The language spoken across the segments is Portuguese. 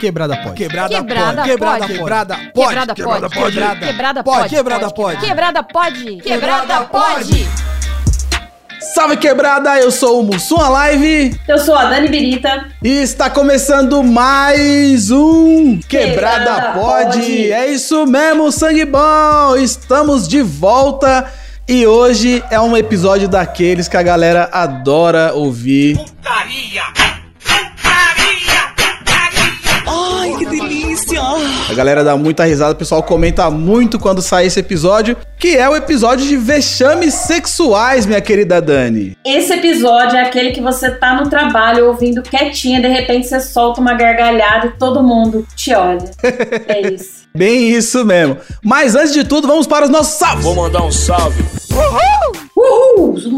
Quebrada pode. Quebrada Quebrada pode. Quebrada pode. Quebrada Quebrada pode. pode. Quebrada Quebrada pode. pode. Quebrada pode. Quebrada pode. Quebrada pode. Salve quebrada, eu sou o Mussum Live Eu sou a Dani Birita. e está começando mais um Quebrada, Quebrada pode. Pode. É isso mesmo, sangue bom. Estamos de volta e hoje é um episódio daqueles que a galera adora ouvir. Ai, A galera dá muita risada, o pessoal comenta muito quando sai esse episódio, que é o episódio de vexames sexuais, minha querida Dani. Esse episódio é aquele que você tá no trabalho ouvindo quietinha, de repente você solta uma gargalhada e todo mundo te olha. É isso. Bem isso mesmo. Mas antes de tudo, vamos para os nossos salvos. Vou mandar um salve. Uhul!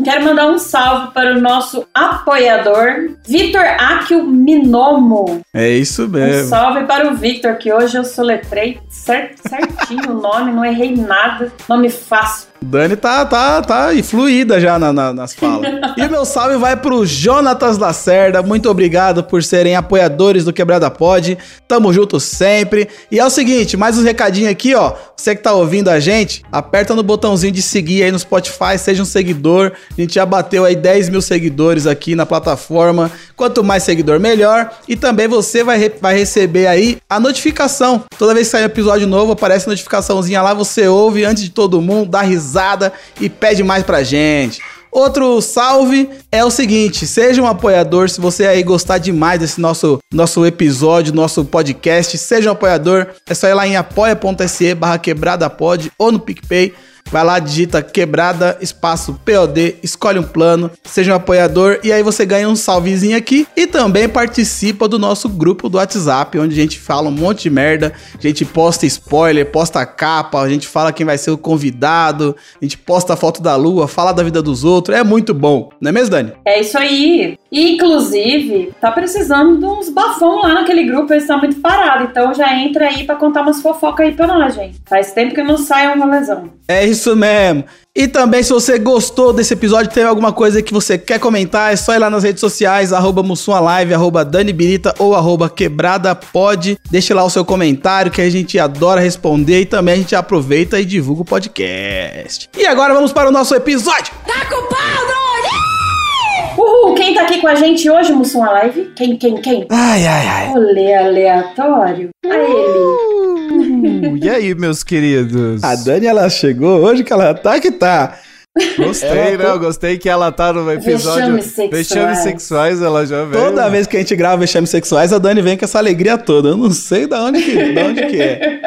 Quero mandar um salve para o nosso apoiador, Vitor Akio Minomo. É isso Um mesmo. salve para o Victor, que hoje eu soletrei cer- certinho o nome, não errei nada. Nome fácil. Dani tá, tá, tá influída já na- na- nas falas. e meu salve vai pro Jonatas Lacerda. Muito obrigado por serem apoiadores do Quebrada Pod. Tamo junto sempre. E é o seguinte, mais um recadinho aqui, ó. Você que tá ouvindo a gente, aperta no botãozinho de seguir aí no Spotify, seja um seguidor. A gente já bateu aí 10 mil seguidores aqui na plataforma. Quanto mais seguidor, melhor. E também você vai, re- vai receber aí a notificação. Toda vez que sair um episódio novo, aparece notificaçãozinha lá, você ouve antes de todo mundo, dá risada e pede mais pra gente. Outro salve é o seguinte, seja um apoiador, se você aí gostar demais desse nosso, nosso episódio, nosso podcast, seja um apoiador, é só ir lá em apoia.se barra quebrada pod ou no PicPay, Vai lá, digita quebrada, espaço POD, escolhe um plano, seja um apoiador e aí você ganha um salvezinho aqui e também participa do nosso grupo do WhatsApp, onde a gente fala um monte de merda, a gente posta spoiler, posta capa, a gente fala quem vai ser o convidado, a gente posta a foto da lua, fala da vida dos outros, é muito bom, não é mesmo, Dani? É isso aí. E, inclusive, tá precisando de uns bafão lá naquele grupo, eles estão muito parados. Então já entra aí pra contar umas fofocas aí pra nós, gente. Faz tempo que não sai uma lesão. É isso mesmo. E também, se você gostou desse episódio, tem alguma coisa que você quer comentar, é só ir lá nas redes sociais, arroba Live, arroba Dani Birita ou arroba QuebradaPod. Deixe lá o seu comentário que a gente adora responder e também a gente aproveita e divulga o podcast. E agora vamos para o nosso episódio. Uhul! Quem tá aqui com a gente hoje, Mussum Live? Quem, quem, quem? Ai, ai, ai. Olê aleatório. A ele. Uh, e aí, meus queridos? A Dani, ela chegou hoje que ela tá que tá. Gostei, Ela né? Eu gostei que ela tá no episódio Vexames sexuais. Vexames sexuais, ela já veio. Toda vez que a gente grava vexames sexuais, a Dani vem com essa alegria toda. Eu não sei da onde que, da onde que é.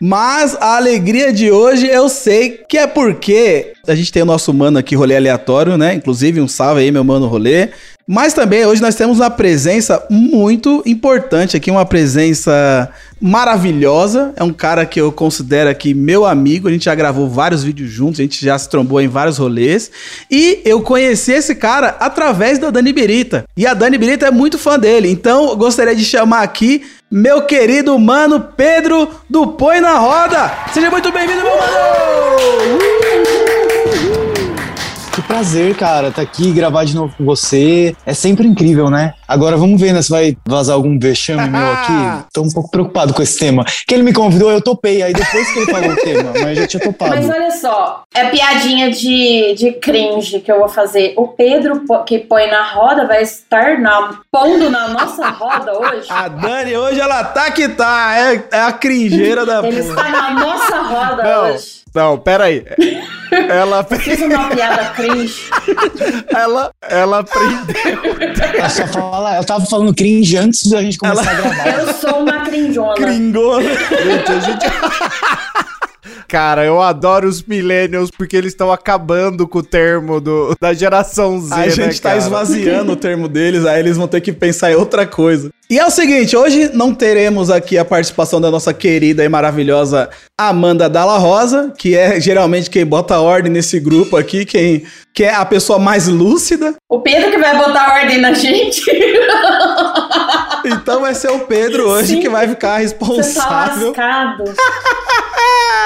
Mas a alegria de hoje eu sei que é porque a gente tem o nosso mano aqui, rolê aleatório, né? Inclusive, um salve aí, meu mano rolê. Mas também hoje nós temos uma presença muito importante aqui, uma presença maravilhosa. É um cara que eu considero aqui meu amigo. A gente já gravou vários vídeos juntos, a gente já se trombou em vários rolês. E eu conheci esse cara através da Dani Birita. E a Dani Birita é muito fã dele. Então gostaria de chamar aqui meu querido mano Pedro do Põe na Roda. Seja muito bem-vindo, meu mano! Prazer, cara, tá aqui gravar de novo com você. É sempre incrível, né? Agora vamos ver né, se vai vazar algum vexame meu aqui. Tô um pouco preocupado com esse tema. Que ele me convidou, eu topei. Aí depois que ele falou o tema, mas eu já tinha topado. Mas olha só, é piadinha de, de cringe que eu vou fazer. O Pedro que põe na roda vai estar na, pondo na nossa roda hoje. A Dani hoje ela tá que tá. É, é a cringeira da Ele está na nossa roda Não, hoje. Não, pera aí. Ela, Fiz uma piada cringe. ela, ela aprendeu. Ela só fala, ela tava falando cringe antes da gente começar a gravar. Eu sou uma crinjona. Gringona. Gente, a gente... Cara, eu adoro os millennials porque eles estão acabando com o termo do, da geração Z, A né, gente tá cara? esvaziando o termo deles, aí eles vão ter que pensar em outra coisa. E é o seguinte, hoje não teremos aqui a participação da nossa querida e maravilhosa Amanda Dalla Rosa, que é geralmente quem bota ordem nesse grupo aqui, quem que é a pessoa mais lúcida. O Pedro que vai botar ordem na gente. Então vai ser o Pedro hoje Sim. que vai ficar Você tá responsável. lascado.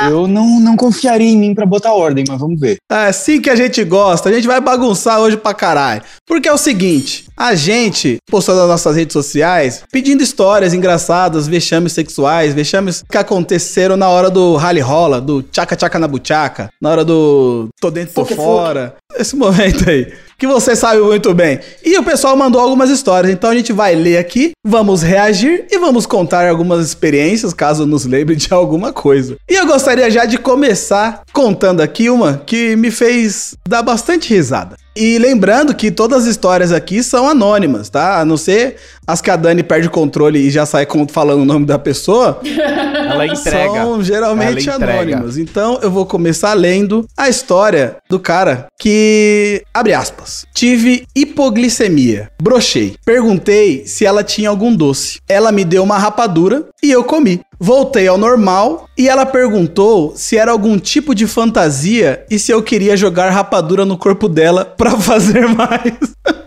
Eu não, não confiaria em mim pra botar ordem, mas vamos ver. É assim que a gente gosta. A gente vai bagunçar hoje pra caralho. Porque é o seguinte: a gente postou nas nossas redes sociais pedindo histórias engraçadas, vexames sexuais, vexames que aconteceram na hora do rally rola, do tchaca tchaca na buchaca, na hora do tô dentro, tô Fuque, fora. Esse momento aí. Que você sabe muito bem. E o pessoal mandou algumas histórias, então a gente vai ler aqui, vamos reagir e vamos contar algumas experiências, caso nos lembre de alguma coisa. E eu gostaria já de começar contando aqui uma que me fez dar bastante risada. E lembrando que todas as histórias aqui são anônimas, tá? A não ser as que a Dani perde o controle e já sai falando o nome da pessoa, Ela entrega. são geralmente entrega. anônimas. Então eu vou começar lendo a história do cara que, abre aspas, tive hipoglicemia, brochei. Perguntei se ela tinha algum doce. Ela me deu uma rapadura e eu comi. Voltei ao normal e ela perguntou se era algum tipo de fantasia e se eu queria jogar rapadura no corpo dela pra fazer mais.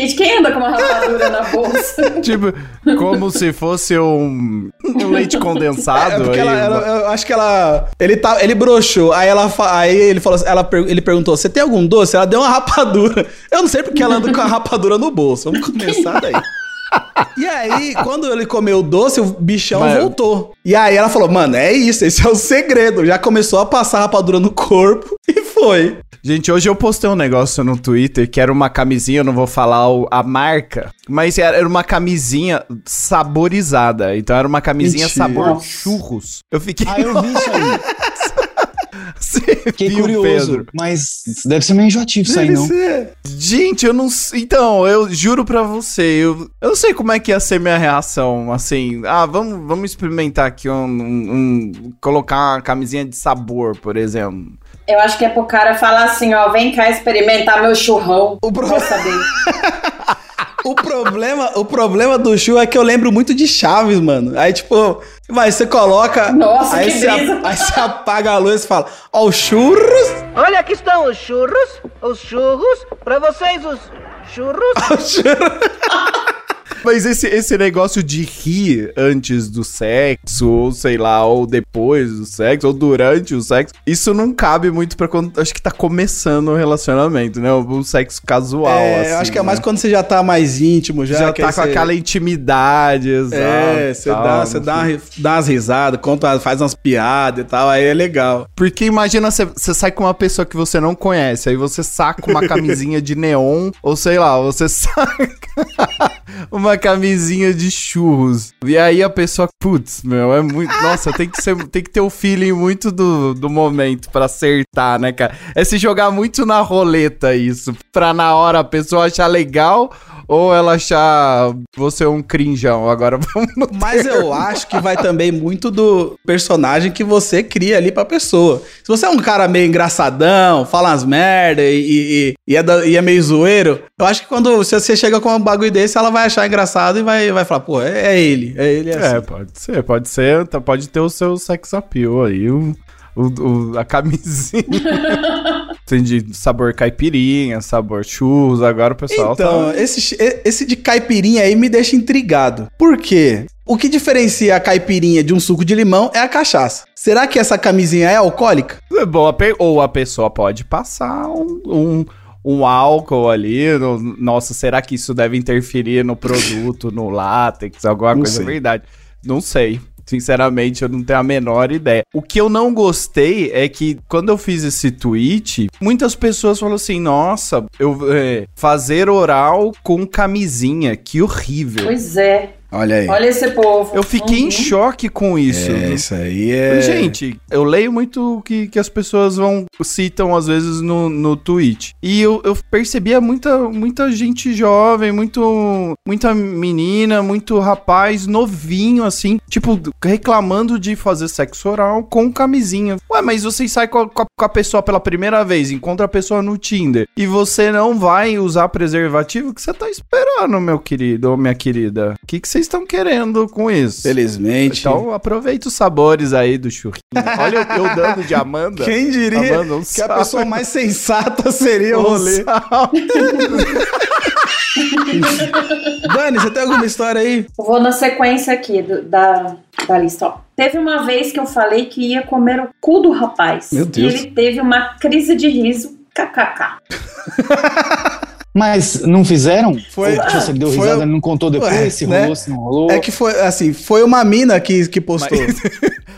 Gente, quem anda com uma rapadura na bolsa? Tipo, como se fosse um, um leite É condensado. porque aí, ela, ela- eu acho que ela. Ele, tá, ele broxou. Aí ela aí ele falou ela, ele perguntou: você tem algum doce? Ela deu uma rapadura. Eu não sei porque ela anda com a rapadura no bolso. Vamos começar daí. E aí, quando ele comeu o doce, o bichão Mas- voltou. E aí ela falou: mano, é isso, esse é o segredo. Já começou a passar rapadura no corpo e foi. Gente, hoje eu postei um negócio no Twitter que era uma camisinha, eu não vou falar a marca, mas era uma camisinha saborizada. Então era uma camisinha Mentira. sabor churros. Eu fiquei. Ah, eu vi isso aí. Você Fiquei curioso. Pedro? Mas deve ser meio enjoativo isso aí, Deve não. ser. Gente, eu não sei. Então, eu juro pra você, eu, eu não sei como é que ia ser minha reação. Assim, ah, vamos, vamos experimentar aqui um, um- um- colocar uma camisinha de sabor, por exemplo. Eu acho que é pro cara falar assim, ó, vem cá experimentar meu churrão. O pro- Vou saber. O problema, o problema do Chu é que eu lembro muito de Chaves, mano. Aí, tipo, mas você coloca. Nossa, aí que você, brisa. aí você apaga a luz e fala: Ó, o churros. Olha, aqui estão os churros, os churros, pra vocês os churros. o churros. Mas esse, esse negócio de rir antes do sexo, ou sei lá, ou depois do sexo, ou durante o sexo, isso não cabe muito pra quando acho que tá começando o relacionamento, né? O sexo casual. É, assim, acho que é né? mais quando você já tá mais íntimo, já. Já tá com você- aquela intimidade, exato. É, você tal, dá, você dá, dá umas risadas, conta, faz umas piadas e tal, aí é legal. Porque imagina você, você sai com uma pessoa que você não conhece, aí você saca uma camisinha de neon, ou sei lá, você saca uma camisinha de churros. E aí a pessoa, putz, meu, é muito. Nossa, tem que, ser, tem que ter o feeling muito do, do momento pra acertar, né, cara? É se jogar muito na roleta isso, pra na hora a pessoa achar legal. Ou ela achar você um crinjão. Agora vamos no Mas eu acho que vai também muito do personagem que você cria ali pra pessoa. Se você é um cara meio engraçadão, fala umas merda e, e, e é, da- e é meio zoeiro, eu acho que quando se você chega com um bagulho desse, ela vai achar engraçado e vai, vai falar, pô, é, é ele, é ele, é, É, assim. pode ser, pode ser, tá- pode ter o seu sex appeal aí, o, o- o- a camisinha. Tem de sabor caipirinha, sabor churros, agora o pessoal Então, tá... esse, esse de caipirinha aí me deixa intrigado. Por quê? O que diferencia a caipirinha de um suco de limão é a cachaça. Será que essa camisinha é alcoólica? É bom, a pe- ou a pessoa pode passar um, um, um álcool ali, no- nossa, será que isso deve interferir no produto, no látex, alguma Não coisa, sei. é verdade. Não sei. Sinceramente, eu não tenho a menor ideia. O que eu não gostei é que quando eu fiz esse tweet, muitas pessoas falaram assim: nossa, eu é, fazer oral com camisinha, que horrível. Pois é. Olha aí. Olha esse povo. Eu fiquei em Uhum. choque com isso. É, isso aí é. Gente, eu leio muito o que, que as pessoas vão citam às vezes no, no tweet. E eu, eu percebia muita, muita gente jovem, muito, muita menina, muito rapaz novinho, assim, tipo, reclamando de fazer sexo oral com camisinha. Ué, mas você sai com a, com a- pessoa pela primeira vez, encontra a pessoa no Tinder, e você não vai usar preservativo, o que você tá esperando, meu querido ou minha querida? O que, que vocês estão querendo com isso? Felizmente. Então aproveita os sabores aí do churrinho. Olha eu, eu dando de Amanda. Quem diria Amanda, um que a pessoa mais sensata seria o Um rolê? salve. Dani, você tem alguma história aí? Vou na sequência aqui do- da, da lista. Ó. Teve uma vez que eu falei que ia comer o cu do rapaz. Meu Deus. E ele teve uma crise de riso. KKK. Mas não fizeram? Foi- Ou, tipo, ele deu foi- risada, ele não contou depois Ué, se né? rolou, se não rolou. É que foi, assim, foi uma mina que, que postou.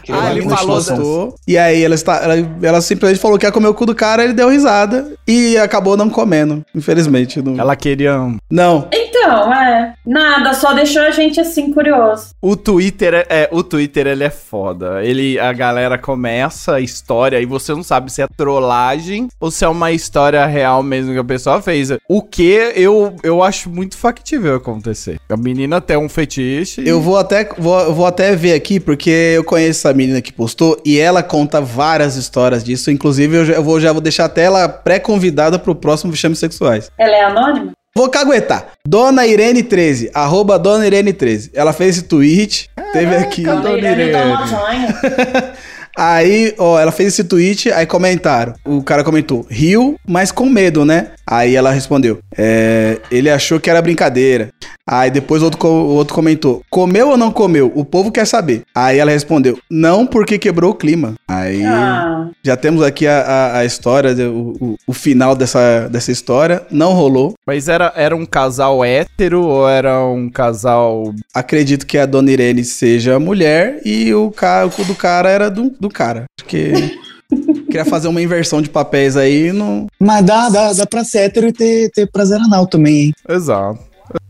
Que Uma Ah, ele mina falou postou, E aí ela, está, ela, ela simplesmente falou que ia comer o cu do cara, ele deu risada e acabou não comendo, infelizmente. Não. Ela queria. não. Então, é. Nada, só deixou a gente assim curioso. O Twitter é, é, o Twitter ele é foda. Ele a galera começa a história e você não sabe se é trollagem ou se é uma história real mesmo que a pessoa fez. O que eu, eu acho muito factível acontecer. A menina tem um fetiche. Eu vou até, vou, vou até ver aqui, porque eu conheço essa menina que postou e ela conta várias histórias disso. Inclusive, eu já, eu vou, já vou deixar até ela pré-convidada pro próximo Vexames Sexuais. Ela é anônima? Vou caguetar. Dona Irene 13, arroba Dona Irene 13. Ela fez esse tweet, teve aqui. Dona Irene Lasanha. Aí, ó, ela fez esse tweet, aí comentaram. O cara comentou, riu, mas com medo, né? Aí ela respondeu, é, ele achou que era brincadeira. Aí depois outro, o outro comentou, comeu ou não comeu? O povo quer saber. Aí ela respondeu, não porque quebrou o clima. Aí Ah, já temos aqui a, a, a história, o, o, o final dessa, dessa história. Não rolou. Mas era, era um casal hétero ou era um casal. Acredito que a Dona Irene seja mulher e o, cara, o do cara era do, do cara. Acho que... Queria fazer uma inversão de papéis aí, não, Mas dá, dá, dá pra ser hétero e ter, ter prazer anal também, hein? Exato.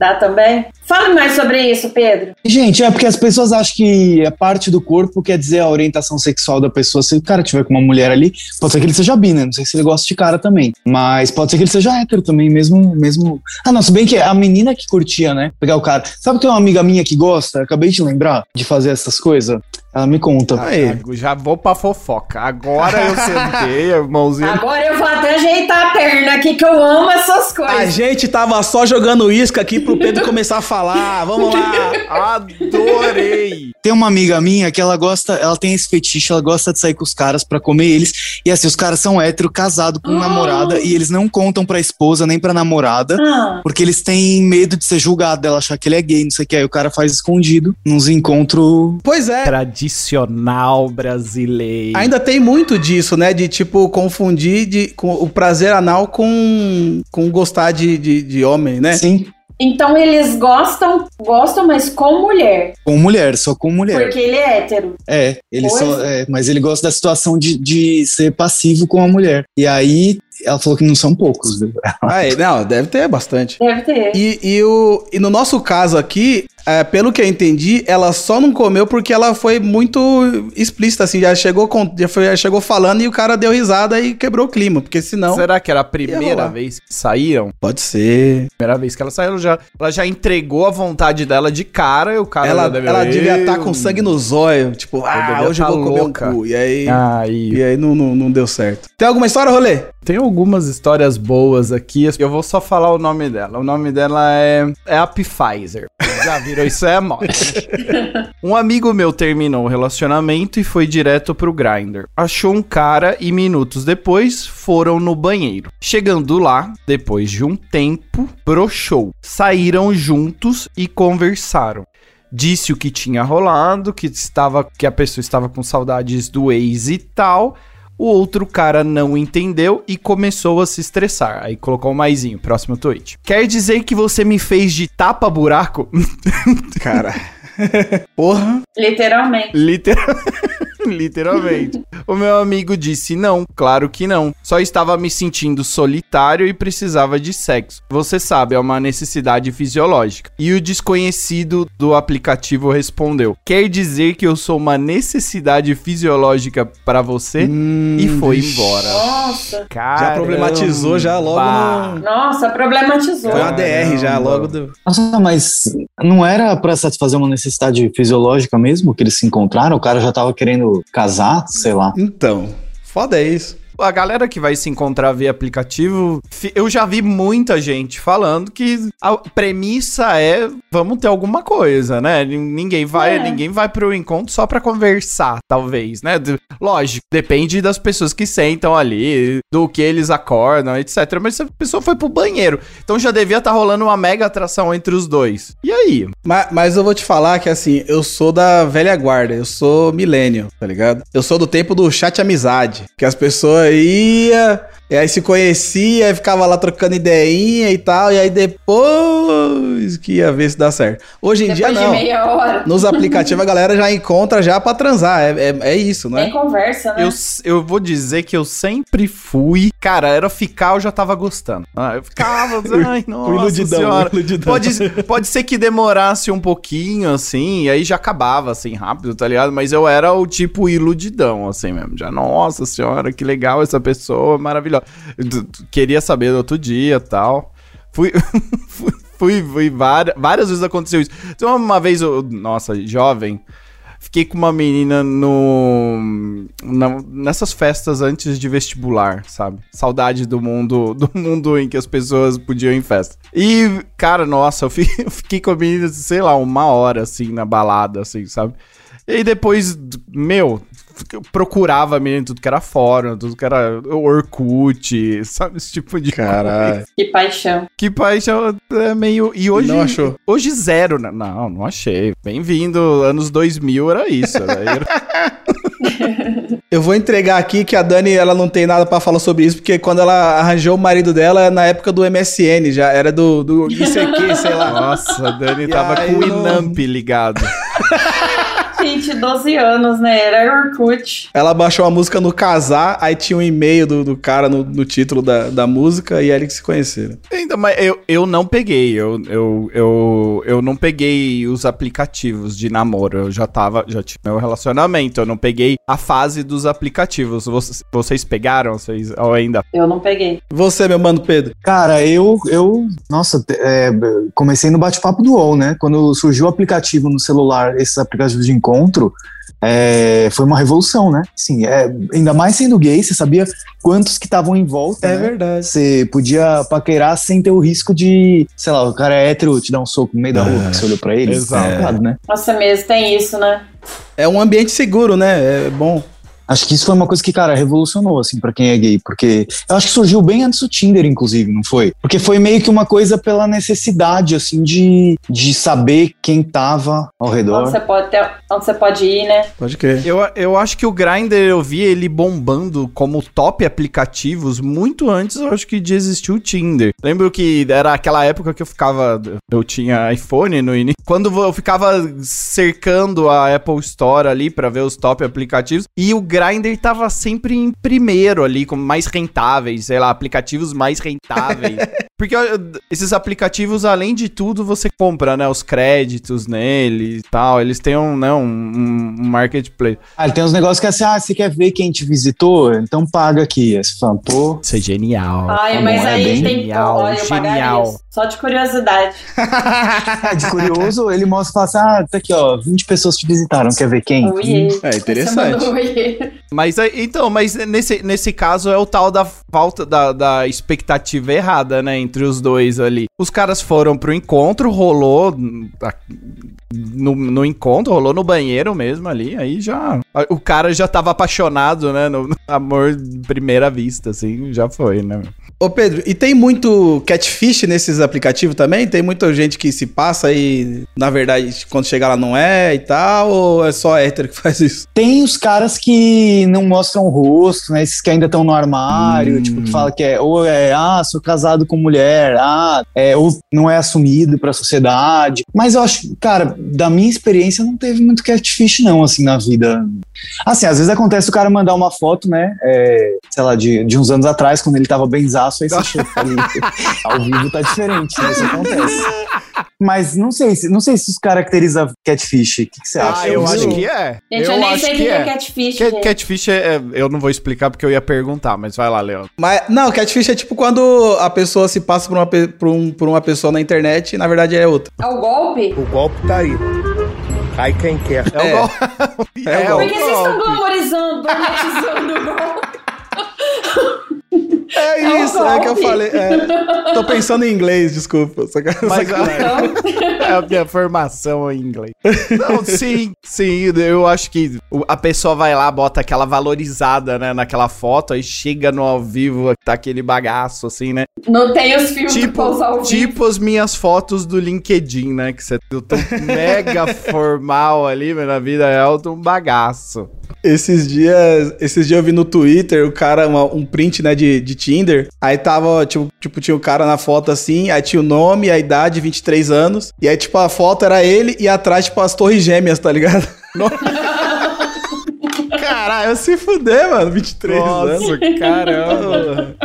Dá também? Fale mais sobre isso, Pedro. Gente, é porque as pessoas acham que a parte do corpo quer dizer a orientação sexual da pessoa. Se o cara tiver com uma mulher ali, pode ser que ele seja bi, né? Não sei se ele gosta de cara também. Mas pode ser que ele seja hétero também, mesmo. mesmo... Ah, não, se bem que é a menina que curtia, né? Pegar o cara. Sabe que tem uma amiga minha que gosta? Acabei de lembrar de fazer essas coisas. Ela me conta. Aí. Thiago, Já vou pra fofoca. Agora eu sentei, a mãozinha. Agora eu vou até ajeitar a perna aqui, que eu amo essas A coisas. gente tava só jogando isca aqui pro Pedro começar a falar. Vamos lá. Adorei! Tem uma amiga minha que ela gosta, ela tem esse fetiche, ela gosta de sair com os caras pra comer eles. E assim, os caras são hétero, casado com namorada, e eles não contam pra esposa nem pra namorada. Ah, Porque eles têm medo de ser julgado, dela achar que ele é gay, não sei o que. Aí o cara faz escondido, nos encontros. Pois é. Tradicional brasileiro. Ainda tem muito disso, né? De tipo, confundir de, com o prazer anal com, com gostar de, de, de homem, né? Sim, então eles gostam, gostam, mas com mulher. com mulher, só com mulher. Porque ele é hétero. É, ele Pois. só. é, mas ele gosta da situação de, de ser passivo com a mulher. E aí ela falou que não são poucos. viu? Aí, não, deve ter bastante. Deve ter. E, e, o, e no nosso caso aqui, é, pelo que eu entendi, ela só não comeu porque ela foi muito explícita, assim, já chegou, com, já, foi- já chegou falando e o cara deu risada e quebrou o clima, porque senão... Será que era a primeira vez que saíram? Pode ser. Primeira vez que ela saiu, ela já, ela já entregou a vontade dela de cara e o cara ela deve- ela devia estar Eu- com sangue nos olhos, tipo, ah, hoje eu tá vou comer louca. um cu. E aí, Aí. e aí não, não, não deu certo. Tem alguma história, Rolê? Tem algumas histórias boas aqui. Eu vou só falar o nome dela. O nome dela é, é a Pfizer. Já viram? Isso é moda. um amigo meu terminou o relacionamento e foi direto pro Grindr. Achou um cara e minutos depois foram no banheiro. Chegando lá, depois de um tempo, broxou. Saíram juntos e conversaram. Disse o que tinha rolado, que estava que a pessoa estava com saudades do ex e tal. O outro cara não entendeu e começou a se estressar. Aí colocou um maisinho, próximo tweet. Quer dizer que você me fez de tapa-buraco? Cara. Porra. Literalmente. Literal... Literalmente. O meu amigo disse: Não, claro que não. Só estava me sentindo solitário e precisava de sexo. Você sabe, é uma necessidade fisiológica. E o desconhecido do aplicativo respondeu: Quer dizer que eu sou uma necessidade fisiológica para você? Hum, e foi vixe. embora. Nossa. Já problematizou já logo no... Nossa, problematizou. Foi uma DR já, Caramba. logo do... Nossa, mas não era pra satisfazer uma necessidade fisiológica mesmo que eles se encontraram? O cara já tava querendo casar, sei lá. Então, foda é isso. A galera que vai se encontrar via aplicativo, eu já vi muita gente falando que a premissa é vamos ter alguma coisa, né? Nin- Ninguém vai, É. ninguém vai pro encontro só pra conversar, talvez, né? Lógico, depende das pessoas que sentam ali, do que eles acordam, etc. Mas se a pessoa foi pro banheiro, então já devia estar rolando uma mega atração entre os dois. E aí? Mas, mas eu vou te falar que assim, eu sou da velha guarda, eu sou milênio, tá ligado? Eu sou do tempo do chat amizade, que as pessoas ia E aí se conhecia, aí ficava lá trocando ideinha e tal, e aí depois que ia ver se dá certo. Hoje em Depois dia de não. meia hora. Nos aplicativos a galera já encontra já pra transar, é, é, é isso, Tem né? conversa, né? Eu, eu vou dizer que eu sempre fui. Cara, era ficar, eu já tava gostando. Ah, eu ficava, ai, nossa iludidão, senhora. iludidão. Pode, pode ser que demorasse um pouquinho, assim, e aí já acabava, assim, rápido, tá ligado? Mas eu era o tipo iludidão, assim mesmo. Já, nossa senhora, que legal essa pessoa, maravilhosa. Queria saber do outro dia e tal. Fui, fui, fui, várias, várias vezes aconteceu isso. Então, uma vez, eu, nossa, jovem, fiquei com uma menina no na- nessas festas antes de vestibular, sabe? Saudade do mundo do mundo em que as pessoas podiam ir em festa. E cara, nossa, eu eu fiquei com a menina, sei lá, uma hora assim na balada, assim, sabe? E depois, meu, eu procurava em tudo que era fórum, tudo que era Orkut, sabe? Esse tipo de Caralho. coisa. Que paixão. Que paixão é meio. E hoje. Não achou? Hoje zero, né? Não, não achei. Bem-vindo, anos 2000 era isso. Era... Eu vou entregar aqui que a Dani ela não tem nada pra falar sobre isso, porque quando ela arranjou o marido dela, na época do MSN, já era do, do ICQ, sei lá. Nossa, a Dani E tava com o não- Inamp ligado. Gente, 12 anos, né? Era Orkut. Ela baixou a música no casar, aí tinha um e-mail do, do cara no, no título da, da música, e aí eles se conheceram. Ainda, mas eu, eu não peguei. Eu, eu, eu, eu não peguei os aplicativos de namoro. Eu já tava. Já tinha meu relacionamento. Eu não peguei a fase dos aplicativos. Vocês, vocês pegaram? Vocês, ou ainda? Eu não peguei. Você, meu mano Pedro. Cara, eu, eu nossa, é, comecei no bate-papo do UOL, né? Quando surgiu o aplicativo no celular, esses aplicativos de encontro, é, foi uma revolução, né? Sim, é, ainda mais sendo gay, você sabia quantos que estavam em volta, É né? verdade. Você podia paquerar sem ter o risco de, sei lá, o cara é hétero te dar um soco no meio da rua, que você olhou pra ele. Exato. É né? Nossa, mesmo, tem isso, né? É um ambiente seguro, né? É bom. Acho que isso foi uma coisa que, cara, revolucionou, assim, pra quem é gay, porque eu acho que surgiu bem antes do Tinder, inclusive, não foi? Porque foi meio que uma coisa pela necessidade, assim, de, de saber quem tava ao Onde redor. você pode ter, onde você pode ir, né? Pode crer. Eu, eu acho que o Grindr eu vi ele bombando como top aplicativos muito antes, eu acho que de existir o Tinder. Lembro que era aquela época que eu ficava. Eu tinha iPhone no início. Quando eu ficava cercando a Apple Store ali pra ver os top aplicativos. E o Grindr tava sempre em primeiro ali, como mais rentáveis, sei lá, aplicativos mais rentáveis. Porque ó, esses aplicativos, além de tudo, você compra, né, os créditos nele e tal. Eles têm um, né, um, um marketplace. Ah, ele tem uns negócios que é assim, ah, você quer ver quem te visitou? Então paga aqui. Aí você fala, pô, Isso é genial. Ai, mas é aí bem tem genial, Olha, genial. Só de curiosidade. é de curioso, ele mostra e fala assim, ah, tá aqui, ó, 20 pessoas te visitaram, quer ver quem? Oiê. É interessante. oiê. Mas aí- então, mas nesse, nesse caso é o tal da falta da, da expectativa errada, né, entre os dois ali. Os caras foram pro encontro, rolou hum, no, no encontro, rolou no banheiro mesmo ali, aí já o cara já tava apaixonado, né, no, no amor de primeira vista, assim, já foi, né. Ô Pedro, e tem muito catfish nesses aplicativos também? Tem muita gente que se passa e, na verdade, quando chegar lá não é e tal? Ou é só hétero que faz isso? Tem os caras que não mostram o rosto, né? Esses que ainda estão no armário, Hum. tipo, que fala que é, ou é, ah, sou casado com mulher, ah, é, ou não é assumido pra sociedade. Mas eu acho, cara, da minha experiência, não teve muito catfish, não, assim, na vida. Assim, às vezes acontece o cara mandar uma foto, né? é, sei lá, de, de uns anos atrás, quando ele tava benzaço, aí você chega ali. Ao vivo tá diferente, né? Isso acontece. Mas não sei, se- não sei se isso caracteriza catfish. O que, que você acha? Ah, eu vi acho que é. Gente, eu, nem acho sei o que é catfish, Cat-. Catfish é, é- eu não vou explicar porque eu ia perguntar, mas vai lá, Leandro. Mas, não, catfish é tipo quando a pessoa se passa por uma, por um- por uma pessoa na internet e, na verdade, é outra. É o golpe? O golpe tá aí. Cai quem quer. É, É. o gol. É o Por golpe. que vocês estão glamorizando, monetizando o golpe? É É o isso, é que eu falei. é. Tô pensando em inglês, desculpa. Saca- Mas sacanagem. é a minha formação em inglês. Não, sim, sim. Eu acho que a pessoa vai lá, bota aquela valorizada, né, naquela foto, aí chega no ao vivo, tá aquele bagaço, assim, né? Não tem os filtros pra Tipo, usar o vídeo. tipo as minhas fotos do LinkedIn, né? Que você eu tô mega formal ali, mas na vida real eu tô um bagaço. Esses dias, esses dias eu vi no Twitter o cara, uma- um print, né, de, de Tinder. Aí tava, tipo, tipo, tinha o cara na foto assim, aí tinha o nome, a idade, 23 anos. E aí, tipo, a foto era ele e atrás, tipo, as torres gêmeas, tá ligado? Caralho, se fuder, mano, 23 anos. Nossa, caramba.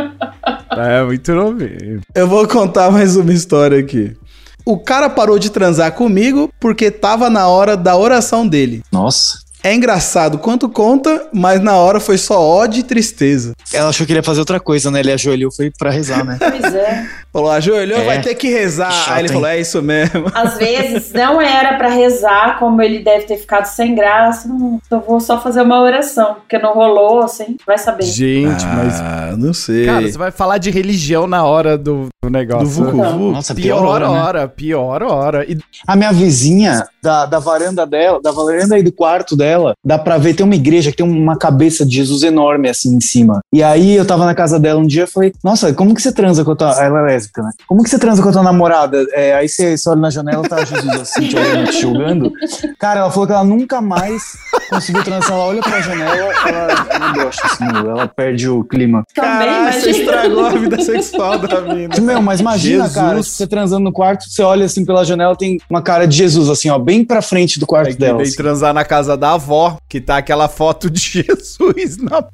É muito novinho. Eu vou contar mais uma história aqui. O cara parou de transar comigo porque tava na hora da oração dele. Nossa. É engraçado quanto conta, mas na hora foi só ódio e tristeza. Ela achou que ele ia fazer outra coisa, né? Ele ajoelhou, foi pra rezar, né? Pois é. Falou, ajoelhou, É. vai ter que rezar. Chato, Aí ele hein? falou, é isso mesmo. Às vezes não era pra rezar, como ele deve ter ficado sem graça. Não, eu vou só fazer uma oração, porque não rolou, assim, vai saber. Gente, mas. Ah, não sei. Cara, você vai falar de religião na hora do, do negócio. do Vucu Não. Vucu. Nossa, Pior pior hora, hora, né? pior hora. E A minha vizinha, da, da varanda dela, da varanda aí do quarto dela, dá pra ver, tem uma igreja que tem uma cabeça de Jesus enorme assim em cima. E aí eu tava na casa dela um dia e falei, nossa, como que você transa com a tua. Ela é lésbica, né? Como que você transa com a tua namorada? É, aí você, você olha na janela, tá Jesus assim, te olhando, te julgando. Cara, ela falou que ela nunca mais conseguiu transar. Ela olha pra janela, ela, ela brocha assim, ela perde o clima. Também, Caralho, você estragou a vida sexual da mina. Meu, mas imagina, Jesus. cara, você transando no quarto, você olha assim pela janela, tem uma cara de Jesus, assim, ó, bem pra frente do quarto que dela. vem assim. transar na casa da avó, que tá aquela foto de Jesus na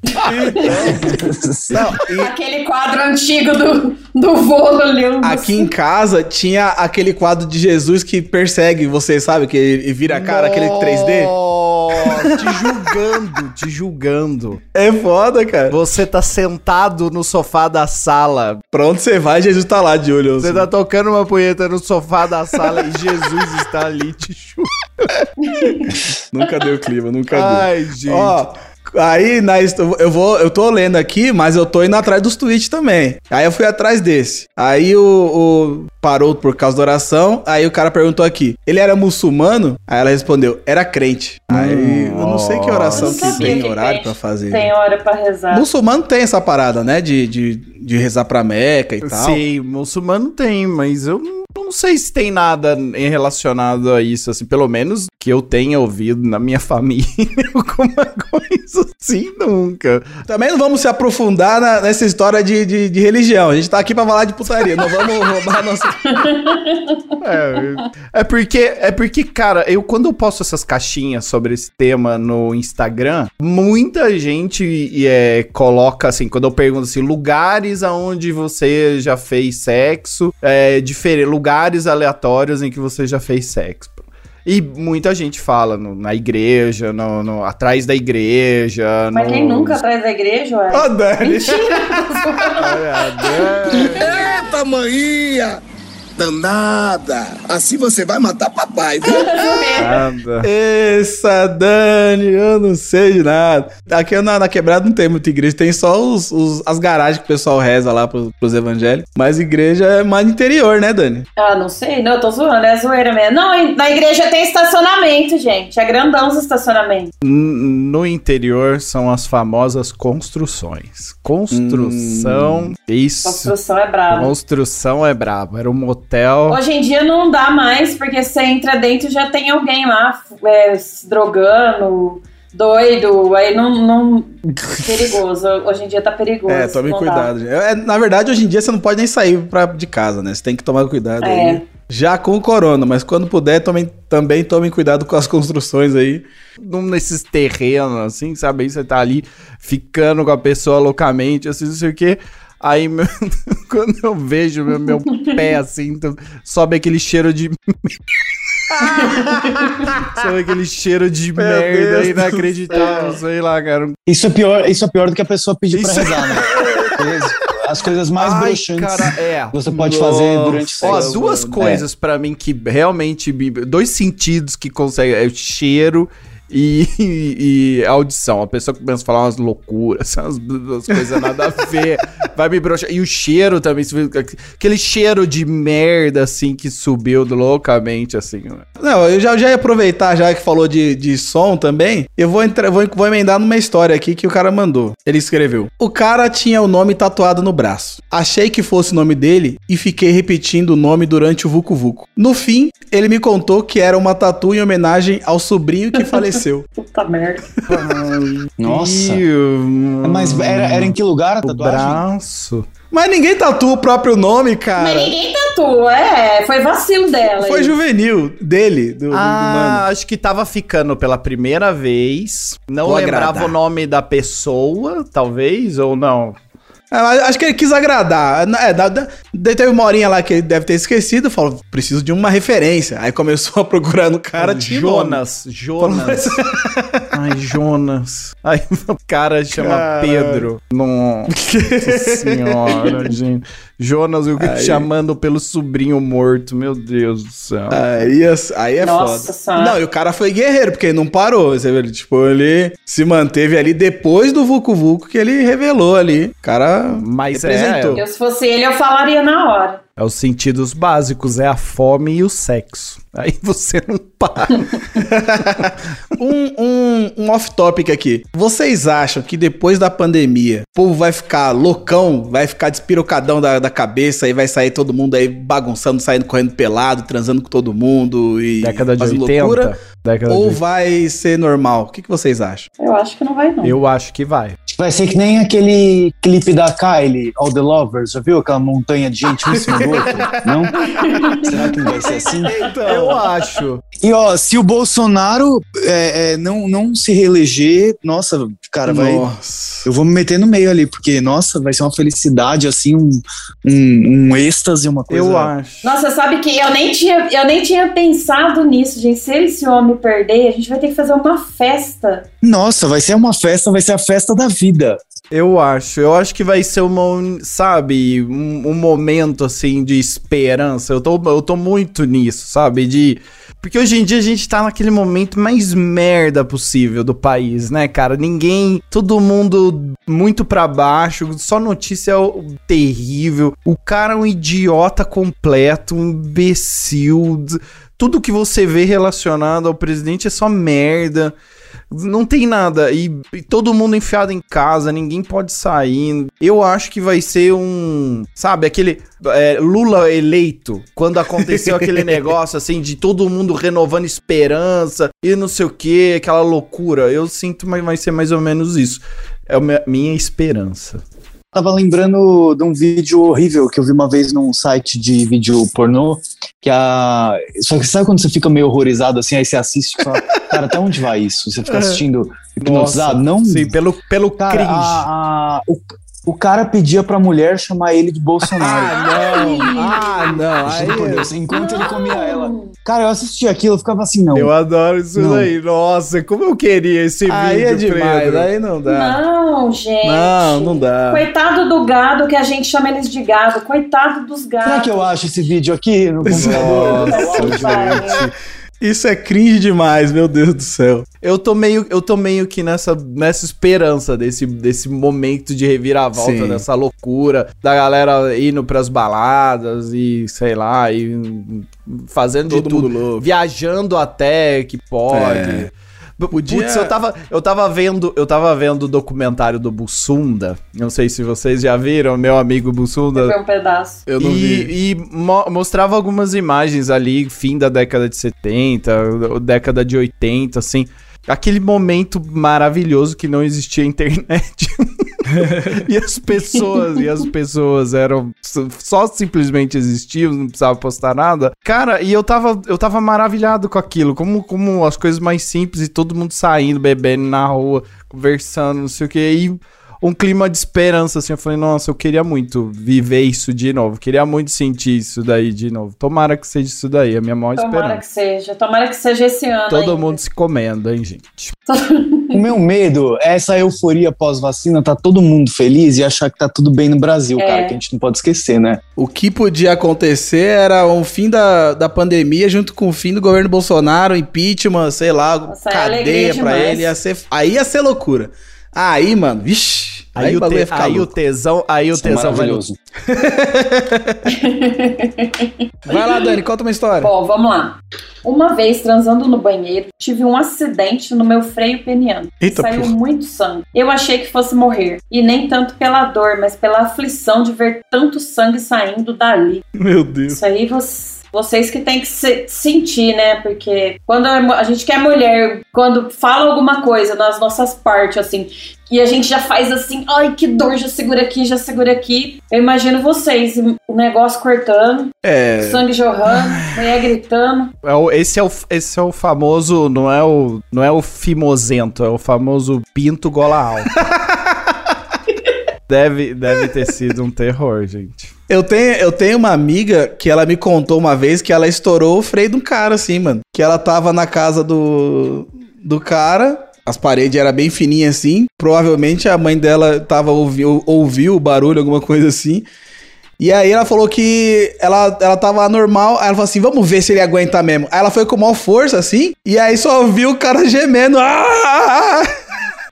Não, e Aquele quadro antigo do, do voo lindo. aqui em casa tinha aquele quadro de Jesus que persegue você, sabe? Que ele vira a cara, aquele 3D. Nossa, te julgando, te julgando. É foda, cara. Você tá sentado no sofá da sala. Pra onde você vai, Jesus tá lá de olho. Você assim. tá tocando uma punheta no sofá da sala e Jesus está ali te julgando. Nunca deu clima, nunca deu. Ai, gente. Ó, aí na, eu vou, eu tô lendo aqui, mas eu tô indo atrás dos tweets também. Aí eu fui atrás desse. Aí o, o- parou por causa da oração. Aí o cara perguntou aqui: ele era muçulmano? Aí ela respondeu: era crente. Aí eu não sei que oração que tem que horário pra fazer. Tem hora pra rezar. Muçulmano tem essa parada, né? De, de, de rezar pra Meca e tal. Sei, muçulmano tem, mas eu não, não sei se tem nada em relacionado a isso, assim, pelo menos que eu tenha ouvido na minha família, alguma coisa assim, nunca. Também não vamos se aprofundar na- nessa história de, de, de religião. A gente tá aqui pra falar de putaria. Não vamos roubar nossa. É, é porque, é porque, cara, eu quando eu posto essas caixinhas sobre esse tema no Instagram, muita gente é, coloca assim, quando eu pergunto assim, lugares aonde você já fez sexo, é, difere- lugares aleatórios em que você já fez sexo. E muita gente fala no- na igreja, no, no- atrás da igreja. Mas quem nos- nunca atrás da igreja, ué? Dani. Mentira! Olha? Eita, maninha! Danada! Assim você vai matar papai, viu? Nada. Essa Dani, eu não sei de nada. Aqui na, na quebrada não tem muita igreja, tem só os, os- as garagens que o pessoal reza lá pros, pros evangélicos. Mas igreja é mais interior, né, Dani? Ah, não sei. Não, eu tô zoando, é zoeira mesmo. Não, na igreja tem estacionamento, gente. É grandão os estacionamentos. N- No interior são as famosas construções. Construção. Isso. Construção é brava. Construção é brabo. Era um motel. Hoje em dia não dá mais, porque você entra dentro e já tem alguém lá é, se drogando, doido, aí não, não. Perigoso. Hoje em dia tá perigoso. É, tome cuidado. É, na verdade, hoje em dia você não pode nem sair pra, de casa, né? Você tem que tomar cuidado É. aí. Já com o corona, mas quando puder, tomem, também tomem cuidado com as construções aí. Nesses terrenos, assim, sabe? Aí você tá ali ficando com a pessoa loucamente, assim, não sei o quê. Aí, meu- quando eu vejo meu, meu pé assim, então, sobe aquele cheiro de. sobe aquele cheiro de Meu merda Deus inacreditável, sei lá, cara. Isso é pior, isso é pior do que a pessoa pedir Isso- pra rezar, né? Beleza? As coisas mais Ai, broxantes cara, é. que você pode fazer durante o Ó, sexo. duas É. coisas pra mim que realmente. me- Dois sentidos que conseguem. É o cheiro e, e, audição. A pessoa começa a falar umas loucuras, umas, umas coisas nada a ver. vai me broxar. E o cheiro também. Aquele cheiro de merda, assim, que subiu loucamente, assim. né? Não, eu já, já ia aproveitar, já que falou de, de som também. Eu vou, entrar, vou, vou emendar numa história aqui que o cara mandou. Ele escreveu: O cara tinha o nome tatuado no braço. Achei que fosse o nome dele e fiquei repetindo o nome durante o Vucu Vucu. No fim, ele me contou que era uma tatu em homenagem ao sobrinho que faleceu. Puta merda. Nossa. Ih, hum, Mas era, era em que lugar a o tatuagem? braço. Mas ninguém tatua o próprio nome, cara. Mas ninguém tatua, é. Foi vacilo dela. Foi aí. juvenil dele, do, do- do Ah, mano. acho que tava ficando pela primeira vez. Não Vou lembrava agradar. o nome da pessoa, talvez, ou não. Mas acho que ele quis agradar. É, da, da, teve uma horinha lá que ele deve ter esquecido, falou, preciso de uma referência. Aí começou a procurar no cara, tinha nome. Jonas, Jonas. Ai, Jonas. Aí o cara chama Caralho. Pedro. Nossa senhora, gente. Jonas, eu Aí- chamando pelo sobrinho morto, meu Deus do céu. Aí, é- aí é Nossa foda. Senhora. Não, e o cara foi guerreiro, porque ele não parou. Você vê, ele, tipo, ele se manteve ali depois do Vucu Vucu que ele revelou ali. O cara Mas representou. Eu, se fosse ele, eu falaria na hora. É os sentidos básicos, é a fome e o sexo. Aí você não para. um, um, um off-topic aqui. Vocês acham que depois da pandemia, o povo vai ficar loucão, vai ficar despirocadão da, da cabeça e vai sair todo mundo aí bagunçando, saindo correndo pelado, transando com todo mundo e Década de fazendo 80. Década Ou de... vai ser normal? O que, que vocês acham? Eu acho que não vai, não. Eu acho que vai. Vai ser que nem aquele clipe da Kylie, All the Lovers, já viu aquela montanha de gente um em cima do outro? Não? Será que não vai ser assim? Eu acho. E ó, se o Bolsonaro é, é, não, não se reeleger, nossa, cara, vai. Nossa. Eu vou me meter no meio ali, porque, nossa, vai ser uma felicidade, assim, um, um, um êxtase, uma coisa. Eu acho. Nossa, sabe que eu nem tinha, eu nem tinha pensado nisso, gente. Se esse homem perder, a gente vai ter que fazer uma festa. Nossa, vai ser uma festa, vai ser a festa da vida. Eu acho. Eu acho que vai ser uma, sabe, um, um momento assim de esperança. Eu tô, eu tô muito nisso, sabe? De. Porque hoje em dia a gente tá naquele momento mais merda possível do país, né, cara? Ninguém. Todo mundo muito pra baixo, só notícia terrível. O cara é um idiota completo, um imbecil. Tudo que você vê relacionado ao presidente é só merda. Não tem nada. E, e todo mundo enfiado em casa, ninguém pode sair. Eu acho que vai ser um. Sabe, aquele. é, Lula eleito. Quando aconteceu aquele negócio assim de todo mundo renovando esperança e não sei o que, aquela loucura. Eu sinto, mas vai ser mais ou menos isso. É a minha esperança. Tava lembrando de um vídeo horrível que eu vi uma vez num site de vídeo pornô, que a... Só que sabe quando você fica meio horrorizado assim, aí você assiste e fala, cara, até onde vai isso? Você fica assistindo hipnotizado? Não, Sim, pelo, pelo cara, cringe. a- a- o, o cara pedia pra mulher chamar ele de Bolsonaro. não. Ah, não. Aí, Juro por Deus, enquanto ele comia ela. Cara, eu assisti aquilo, eu ficava assim, não. Eu adoro isso Não. daí. Nossa, como eu queria esse aí vídeo, é demais, Pedro. aí não dá. Não, gente. Não, não dá. Coitado do gado, que a gente chama eles de gado. Coitado dos gados. Será que eu acho esse vídeo aqui no computador? Nossa, gente. Isso é cringe demais, meu Deus do céu. Eu tô meio, eu tô meio que nessa, nessa esperança desse, desse momento de reviravolta, Sim. dessa loucura, da galera indo pras baladas e, sei lá, e fazendo Todo de tudo. mundo louco. Viajando até que pode. É. Podia- Putz, eu tava, eu tava vendo, eu tava vendo o documentário do Bussunda. Não sei se vocês já viram, meu amigo Bussunda. Foi um pedaço. Eu não e, vi. e mo- mostrava algumas imagens ali, fim da década de 70, década de 80, assim. Aquele momento maravilhoso que não existia internet. e as pessoas, e as pessoas eram só simplesmente existiam, não precisava postar nada. Cara, e eu tava, eu tava maravilhado com aquilo, como, como as coisas mais simples e todo mundo saindo, bebendo na rua, conversando, não sei o que. E um clima de esperança, assim. Eu falei, nossa, eu queria muito viver isso de novo. Queria muito sentir isso daí de novo. Tomara que seja isso daí, é a minha maior Tomara esperança. que seja. Tomara que seja esse ano. Todo ainda. mundo se comendo, hein, gente? O meu medo é essa euforia pós-vacina, tá todo mundo feliz e achar que tá tudo bem no Brasil, É. cara, que a gente não pode esquecer, né? O que podia acontecer era o fim da, da pandemia junto com o fim do governo Bolsonaro, impeachment, sei lá, Nossa, é cadeia pra demais. ele. Ia ser, aí ia ser loucura. Aí, mano, vixi. Aí, Aí, o te- aí o tesão, aí o Isso é tesão vai maravilhoso. Vai lá, Dani, conta uma história. Bom, vamos lá. Uma vez, transando no banheiro, tive um acidente no meu freio peniano. Eita, Saiu porra. muito sangue. Eu achei que fosse morrer. E nem tanto pela dor, mas pela aflição de ver tanto sangue saindo dali. Meu Deus. Isso aí você. Vocês que tem que se- sentir, né? Porque quando a gente que é mulher, quando fala alguma coisa nas nossas partes, assim, e a gente já faz assim, ai que dor, já segura aqui, já segura aqui. Eu imagino vocês, o negócio cortando, É. sangue jorrando, mulher gritando. É esse, é o, esse é o famoso, não é o, não é o fimosento, é o famoso pinto gola alta. deve, deve ter sido um terror, gente. Eu tenho, eu tenho uma amiga que ela me contou uma vez que ela estourou o freio de um cara, assim, mano. Que ela tava na casa do, do cara, as paredes eram bem fininhas assim. Provavelmente a mãe dela tava ouvi, ou- ouviu o barulho, alguma coisa assim. E aí ela falou que ela, ela tava normal. Aí ela falou assim: vamos ver se ele aguenta mesmo. Aí ela foi com maior força, assim. E aí só viu o cara gemendo. Ah!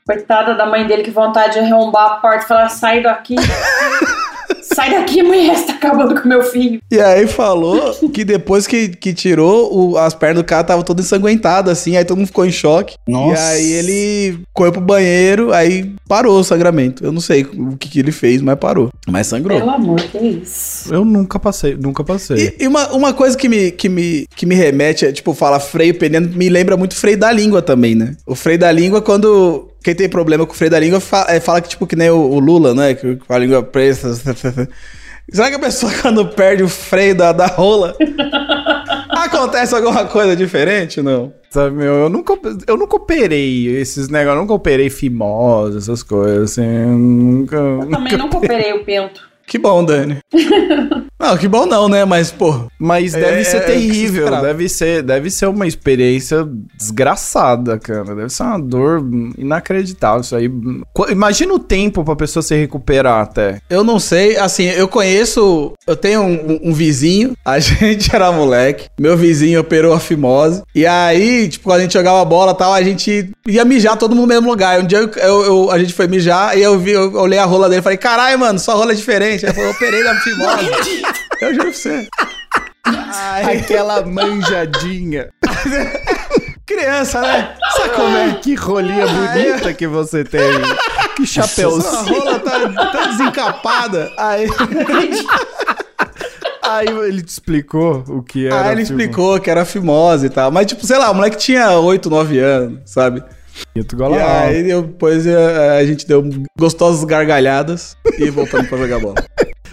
Coitada da mãe dele, que vontade de arrombar a porta e falar: sai daqui. sai daqui, mulher, você tá acabando com meu filho. E aí falou que depois que, que tirou, o- as pernas do cara estavam todas ensanguentadas, assim, aí todo mundo ficou em choque. Nossa. E aí ele correu pro banheiro, aí parou o sangramento. Eu não sei o que, que ele fez, mas parou. Mas sangrou. Pelo amor, que isso. Eu nunca passei, nunca passei. E, e uma, uma coisa que me, que, me, que me remete, é, tipo, fala freio pneu, me lembra muito freio da língua também, né? O freio da língua, quando. Quem tem problema com o freio da língua fa- é, fala, que, tipo, que nem o, o Lula, né? Que com a língua presa. Será que a pessoa, quando perde o freio da, da rola, acontece alguma coisa diferente? Não. Sabe, meu, eu nunca, eu nunca operei esses negócios, eu nunca operei fimose, essas coisas, assim, eu nunca... Eu também não cooperei o pento. Que bom, Dani. Não, que bom não, né? Mas, pô. Mas deve É, ser é terrível, esperava. deve ser, deve ser uma experiência desgraçada, cara. Deve ser uma dor inacreditável isso aí. Imagina o tempo pra pessoa se recuperar até. Eu não sei, assim, eu conheço. Eu tenho um, um- um vizinho, a gente era moleque. Meu vizinho operou a fimose. E aí, tipo, quando a gente jogava bola e tal, a gente ia mijar todo mundo no mesmo lugar. Um dia eu, eu- eu- a gente foi mijar e eu vi, eu olhei a rola dele e falei: caralho, mano, sua rola é diferente. Ele falou: eu operei na fimose. eu juro pra você. Aquela manjadinha. Criança, né? Sabe como é? Que rolinha bonita que você tem. Que Sua chapéuzinho. rola tá, tá desencapada. Aí, Aí ele te explicou o que era. aí ele explicou que era fimose e tal. Mas, tipo, sei lá, o moleque tinha 8, 9 anos, sabe? E gola aí depois eh, a gente deu gostosas gargalhadas e voltamos pra jogar bola.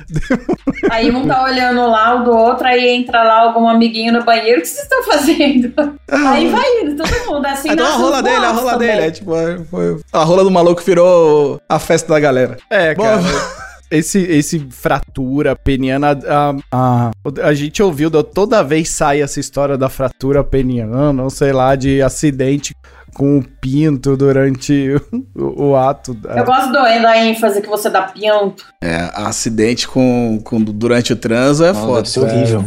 Aí um tá olhando lá o do outro, aí entra lá algum amiguinho no banheiro. O que vocês estão fazendo? Aí vai indo, todo mundo. Assim, então a rola dele, a rola também. dele. É tipo, é, foi- a rola do maluco virou a festa da galera. É, Bom, cara. Esse, esse fratura peniana, a, a, a gente ouviu, toda vez sai essa história da fratura peniana, ou sei lá, de acidente com o pinto durante o, o ato. Eu gosto do, da ênfase que você dá pinto. É, acidente com, com- durante o transo é Nossa, foda. deve ser horrível.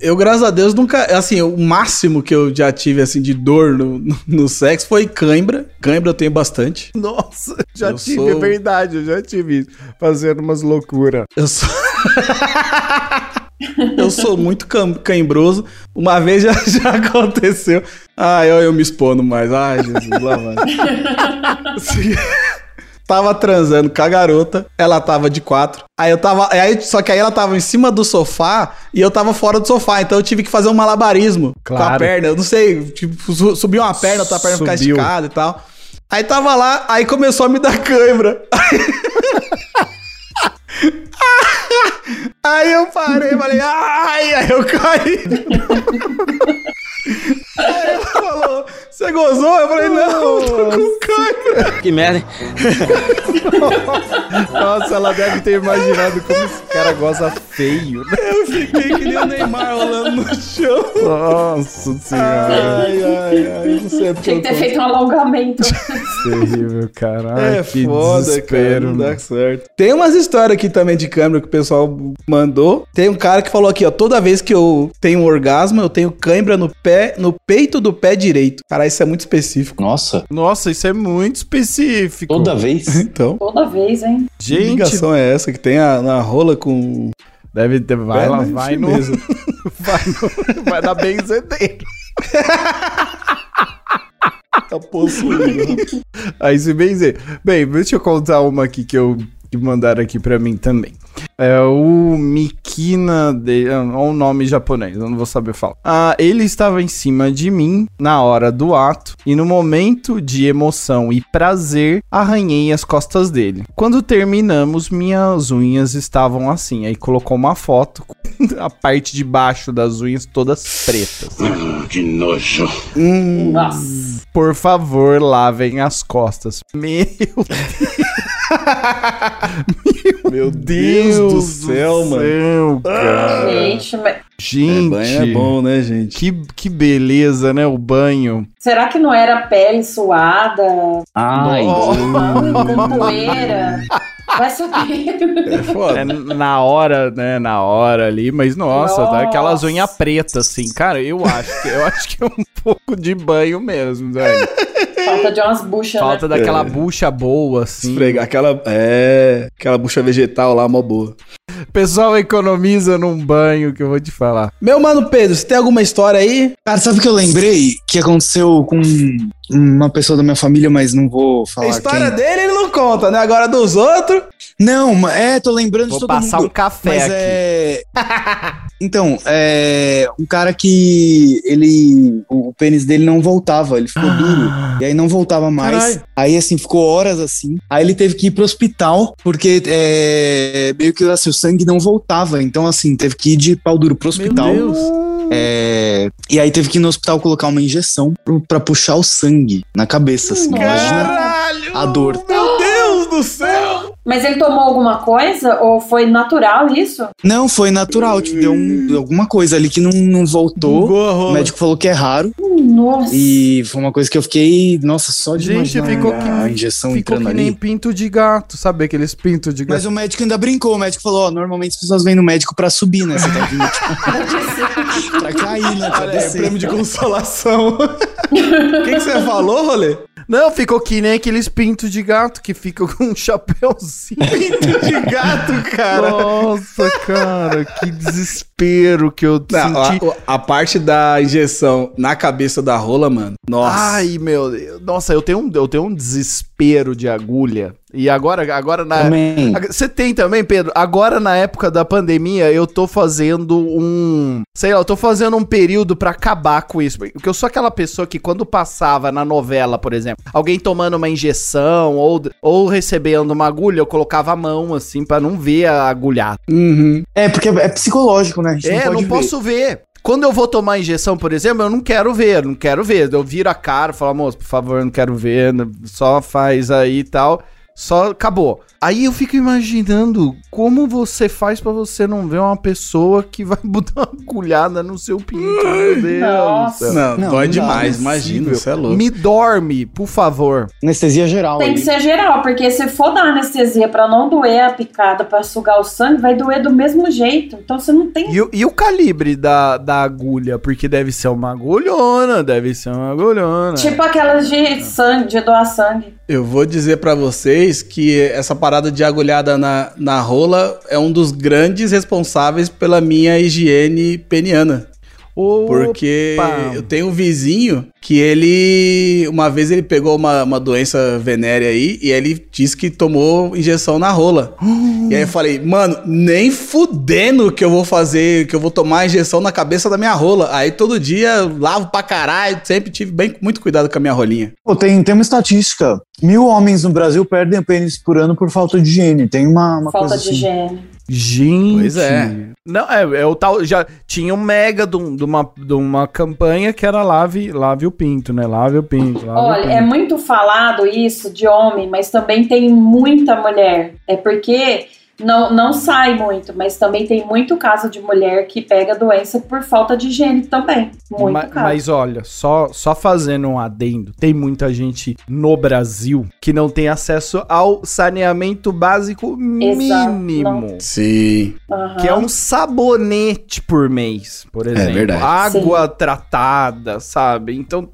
Eu, graças a Deus, nunca. Assim, o máximo que eu já tive assim de dor no, no, no sexo foi cãibra. Cãibra eu tenho bastante. Nossa, já Eu tive, sou- é verdade, eu já tive fazendo umas loucuras. Eu sou. eu sou muito cam- cãibroso. Uma vez já, já aconteceu. Ai, eu, eu me expondo mais. Ai, Jesus, lá vai. Sim. Tava transando com a garota, ela tava de quatro. Aí eu tava. Aí, só que aí ela tava em cima do sofá e eu tava fora do sofá. Então eu tive que fazer um malabarismo com a Claro. perna. Eu não sei, tipo, su- subiu uma perna, outra perna ficar esticada e tal. Aí tava lá, aí começou a me dar cãibra. Aí eu parei, falei, ai, aí eu caí. Aí falou, você gozou? Eu falei, não, eu tô com cãibra. Que merda, hein? Nossa, ela deve ter imaginado como esse cara goza feio, né? Eu fiquei que nem o Neymar rolando no chão. Nossa senhora, Ai, ai, ai, não sei Tinha que tô... ter feito um alongamento. terrível, cara. Ai, É que foda, cara, não dá certo. Tem umas histórias aqui também de câmera que o pessoal mandou. Tem um cara que falou aqui, ó, toda vez que eu tenho um orgasmo, eu tenho cãibra no pé, no peito do pé direito. Cara, isso é muito específico. Nossa, Nossa, isso é muito específico. toda vez. Então, Toda vez, hein? que Gente, ligação é essa que tem a, na rola com... deve ter. Vai É, lá, mas vai no, mesmo. vai no. Vai na benzedeira. Tá possuído. Aí se benzer. Bem, deixa eu contar uma aqui que eu que mandaram aqui pra mim também. É o Mikina de, é um nome japonês, eu não vou saber falar. Ah, ele estava em cima de mim na hora do ato e no momento de emoção e prazer arranhei as costas dele. Quando terminamos, minhas unhas estavam assim. Aí colocou uma foto com a parte de baixo das unhas todas pretas. Que nojo. Nossa. Por favor, lavem as costas. Meu Meu Deus, do céu, mano. céu, cara. Gente, mas É, Gente, banho é bom, né, gente? que, que beleza, né? O banho. será que não era pele suada? Ai, Com poeira? Vai saber. É É na hora, né? Na hora ali, mas nossa, tá aquelas Nossa. unhas pretas, assim. Cara, eu acho que eu acho que é um pouco de banho mesmo, velho. Falta de umas buchas, Falta né? daquela É. bucha boa, assim. Esfregar aquela. É. Aquela bucha vegetal lá, mó boa. Pessoal economiza num banho que eu vou te falar. Meu mano Pedro, você tem alguma história aí? Cara, sabe o que eu lembrei? Que aconteceu com uma pessoa da minha família, mas não vou A falar história quem. dele ele não conta, né? Agora dos outros. Não, é, tô lembrando de Vou todo passar um café Mas aqui. é. Então, é. Um cara que ele. O, o pênis dele não voltava, ele ficou duro. E aí não voltava mais. Caralho. Aí, assim, ficou horas assim. Aí ele teve que ir pro hospital, porque é, meio que assim, o sangue não voltava. Então, assim, teve que ir de pau duro pro hospital. Deus. É, e aí teve que ir no hospital colocar uma injeção pra puxar o sangue na cabeça, assim. Imagina Caralho! a dor. Meu Deus do céu! Mas ele tomou alguma coisa? Ou foi natural isso? Não, foi natural, tipo, deu, um- alguma coisa ali que não, não voltou. Bugou a O médico falou que é raro. Nossa. E foi uma coisa que eu fiquei, nossa, só de Gente, imaginar ficou a que, injeção ficou entrando que nem ali. pinto de gato, sabe aqueles pintos de Mas gato? o médico ainda brincou, o médico falou, ó, normalmente as pessoas vêm no médico pra subir, né? Você tá vindo tipo, pra cair, né? Pra Olha, é descer. prêmio de consolação. O que, que você falou, rolê? Não, ficou que nem aqueles pintos de gato que ficam com um chapéuzinho. Pinto de gato, cara. Nossa, cara, que desespero que eu Não, senti. a, a parte da injeção na cabeça da rola, mano. Nossa. Ai, meu Deus. Nossa, eu tenho um, eu tenho um desespero de agulha. E agora, agora na. Também. Você tem também, Pedro? Agora, na época da pandemia, eu tô fazendo um. Sei lá, eu tô fazendo um período pra acabar com isso. Porque eu sou aquela pessoa que, quando passava na novela, por exemplo, alguém tomando uma injeção ou, ou recebendo uma agulha, eu colocava a mão, assim, pra não ver a agulhada. Uhum. É, porque é psicológico, né? A gente É, não, não, ver. posso ver. Quando eu vou tomar injeção, por exemplo, eu não quero ver, não quero ver. Eu viro a cara, falo, moço, por favor, não quero ver, né, só faz aí e tal. Só acabou. Aí eu fico imaginando como você faz pra você não ver uma pessoa que vai botar uma agulhada no seu pinto. Meu Deus. Nossa. Não, Não, dói não dá, demais, não é imagina, você é louco. Me dorme, por favor. Anestesia geral Tem aí. que ser geral, porque se for dar anestesia pra não doer a picada, pra sugar o sangue, vai doer do mesmo jeito. Então você não tem. E, o- e o calibre da, da agulha? Porque deve ser uma agulhona, deve ser uma agulhona. Tipo aquelas de sangue, de doar sangue. Eu vou dizer pra vocês que essa parada de agulhada na, na rola é um dos grandes responsáveis pela minha higiene peniana. Porque Opa. eu tenho um vizinho que ele. Uma vez ele pegou uma, uma doença venérea aí e ele disse que tomou injeção na rola. e aí eu falei, mano, nem fudendo que eu vou fazer, que eu vou tomar injeção na cabeça da minha rola. Aí todo dia eu lavo pra caralho, sempre tive bem, muito cuidado com a minha rolinha. Pô, tem, tem uma estatística. Mil homens no Brasil perdem o pênis por ano por falta de higiene. Tem uma, uma Falta coisa de assim. higiene. Gente. Pois é. Não, é, é o tal. Já tinha um mega de, um- de uma, de uma campanha que era lave, lave o pinto, né? Lave o pinto. Lave o Olha, pinto. é muito falado isso de homem, mas também tem muita mulher. É porque não, não sai muito, mas também tem muito caso de mulher que pega doença por falta de higiene também. Muito Ma- caso. Mas olha, só, só fazendo um adendo, tem muita gente no Brasil que não tem acesso ao saneamento básico Exato, mínimo. Sim. Aham. Que é um sabonete por mês, por exemplo. verdade. Água tratada, sabe? Então,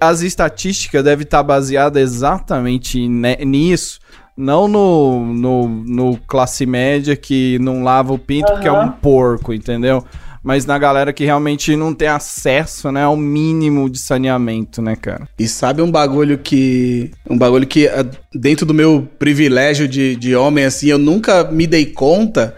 as estatísticas devem estar baseadas exatamente nisso. Não no, no, no classe média que não lava o pinto porque é um porco, entendeu? mas na galera que realmente não tem acesso, né, ao mínimo de saneamento, né, cara? E sabe um bagulho que. Um bagulho que, ah, dentro do meu privilégio de, de homem, assim, eu nunca me dei conta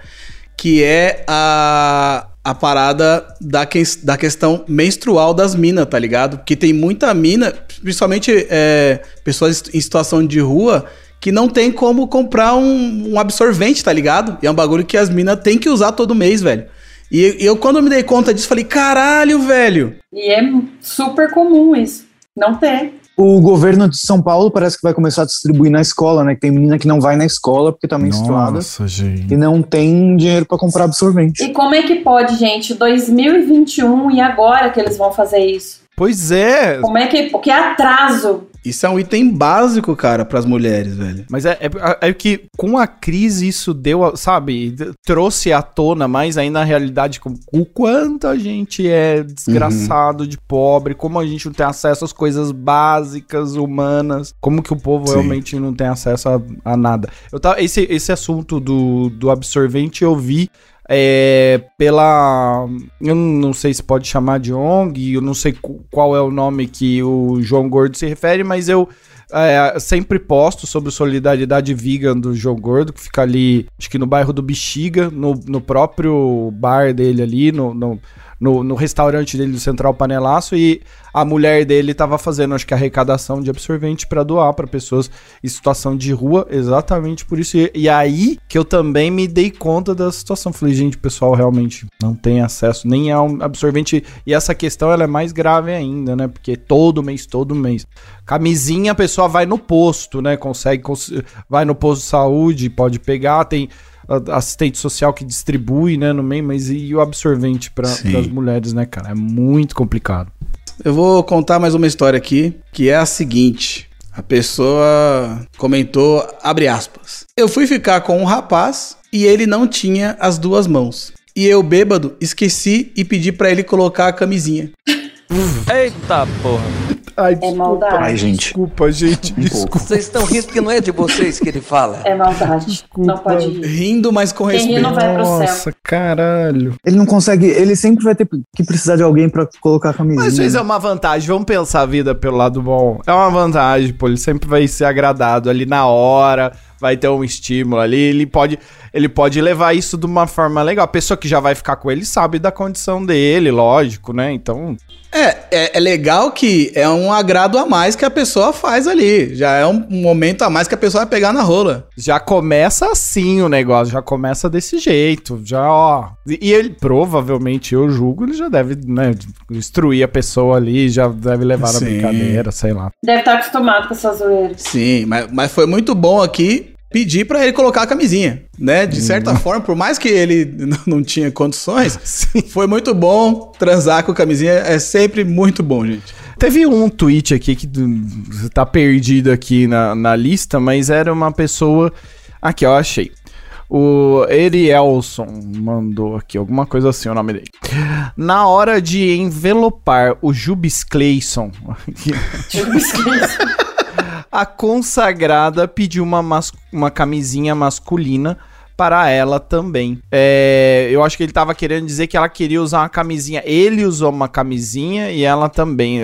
que é a, a parada da, que, da questão menstrual das minas, tá ligado? Porque tem muita mina, principalmente é, pessoas em situação de rua, que não tem como comprar um, um absorvente, tá ligado? E é um bagulho que as minas têm que usar todo mês, velho. E eu, quando eu me dei conta disso, falei, caralho, velho. E é super comum isso. Não ter. O governo de São Paulo parece que vai começar a distribuir na escola, né? Que tem menina que não vai na escola porque tá menstruada Nossa, gente. e não tem dinheiro pra comprar absorvente. E como é que pode, gente? 2021 e agora que eles vão fazer isso? Pois é, Como é que. Que atraso. Isso é um item básico, cara, pras mulheres, velho. Mas é, é, é que com a crise isso deu, sabe, trouxe à tona mais ainda a realidade, o quanto a gente é desgraçado de pobre, como a gente não tem acesso às coisas básicas, humanas, como que o povo Sim. realmente não tem acesso a, a nada. Eu tava, esse, esse assunto do, do absorvente eu vi é, pela. Eu não sei se pode chamar de ONG, eu não sei qual é o nome que o João Gordo se refere, mas eu é, sempre posto sobre solidariedade vegan do João Gordo, que fica ali, acho que no bairro do Bexiga, no, no próprio bar dele ali, no, no, no, no restaurante dele do Central Panelaço, e a mulher dele tava fazendo, acho que, arrecadação de absorvente para doar para pessoas em situação de rua, exatamente por isso. E, e aí que eu também me dei conta da situação. Falei, gente, o pessoal realmente não tem acesso nem a um absorvente. E essa questão ela é mais grave ainda, né? Porque todo mês, todo mês. Camisinha, a pessoa vai no posto, né? Consegue, cons- vai no posto de saúde, pode pegar, tem assistente social que distribui, né, no meio, mas e o absorvente para as mulheres, né, cara? É muito complicado. Eu vou contar mais uma história aqui, que é a seguinte. A pessoa comentou, abre aspas. Eu fui ficar com um rapaz e ele não tinha as duas mãos. E eu, bêbado, esqueci e pedi pra ele colocar a camisinha. Eita porra. Ai, É maldade. Ai, gente. Desculpa, gente. Um Desculpa. Vocês estão rindo porque não é de vocês que ele fala. É maldade. Não pode rir. Rindo, mas com Quem ri respeito. não vai pro céu. Nossa, caralho. Ele não consegue, ele sempre vai ter que precisar de alguém pra colocar a camisinha. Mas vezes é uma vantagem, vamos pensar a vida pelo lado bom. É uma vantagem, pô, ele sempre vai ser agradado ali na hora, vai ter um estímulo ali, ele pode, ele pode levar isso de uma forma legal. A pessoa que já vai ficar com ele sabe da condição dele, lógico, né? Então, É, é, é legal que é um agrado a mais que a pessoa faz ali. Já é um momento a mais que a pessoa vai pegar na rola. já começa assim o negócio, já começa desse jeito, já, ó. E e ele, provavelmente, eu julgo, ele já deve, né, instruir a pessoa ali, já deve levar na Sim. brincadeira, sei lá. Deve estar acostumado com essa zoeira. Sim, mas, mas foi muito bom aqui pedir pra ele colocar a camisinha, né? De certa forma, por mais que ele não tinha condições, foi muito bom transar com a camisinha. É sempre muito bom, gente. Teve um tweet aqui que hum, tá perdido aqui na, na lista, mas era uma pessoa. Aqui, ó, achei. O Erielson mandou aqui, alguma coisa assim o nome dele. Na hora de envelopar o Jubis Clayson, a consagrada pediu uma, mas- uma camisinha masculina para ela também. É, eu acho que ele tava querendo dizer que ela queria usar uma camisinha. Ele usou uma camisinha e ela também.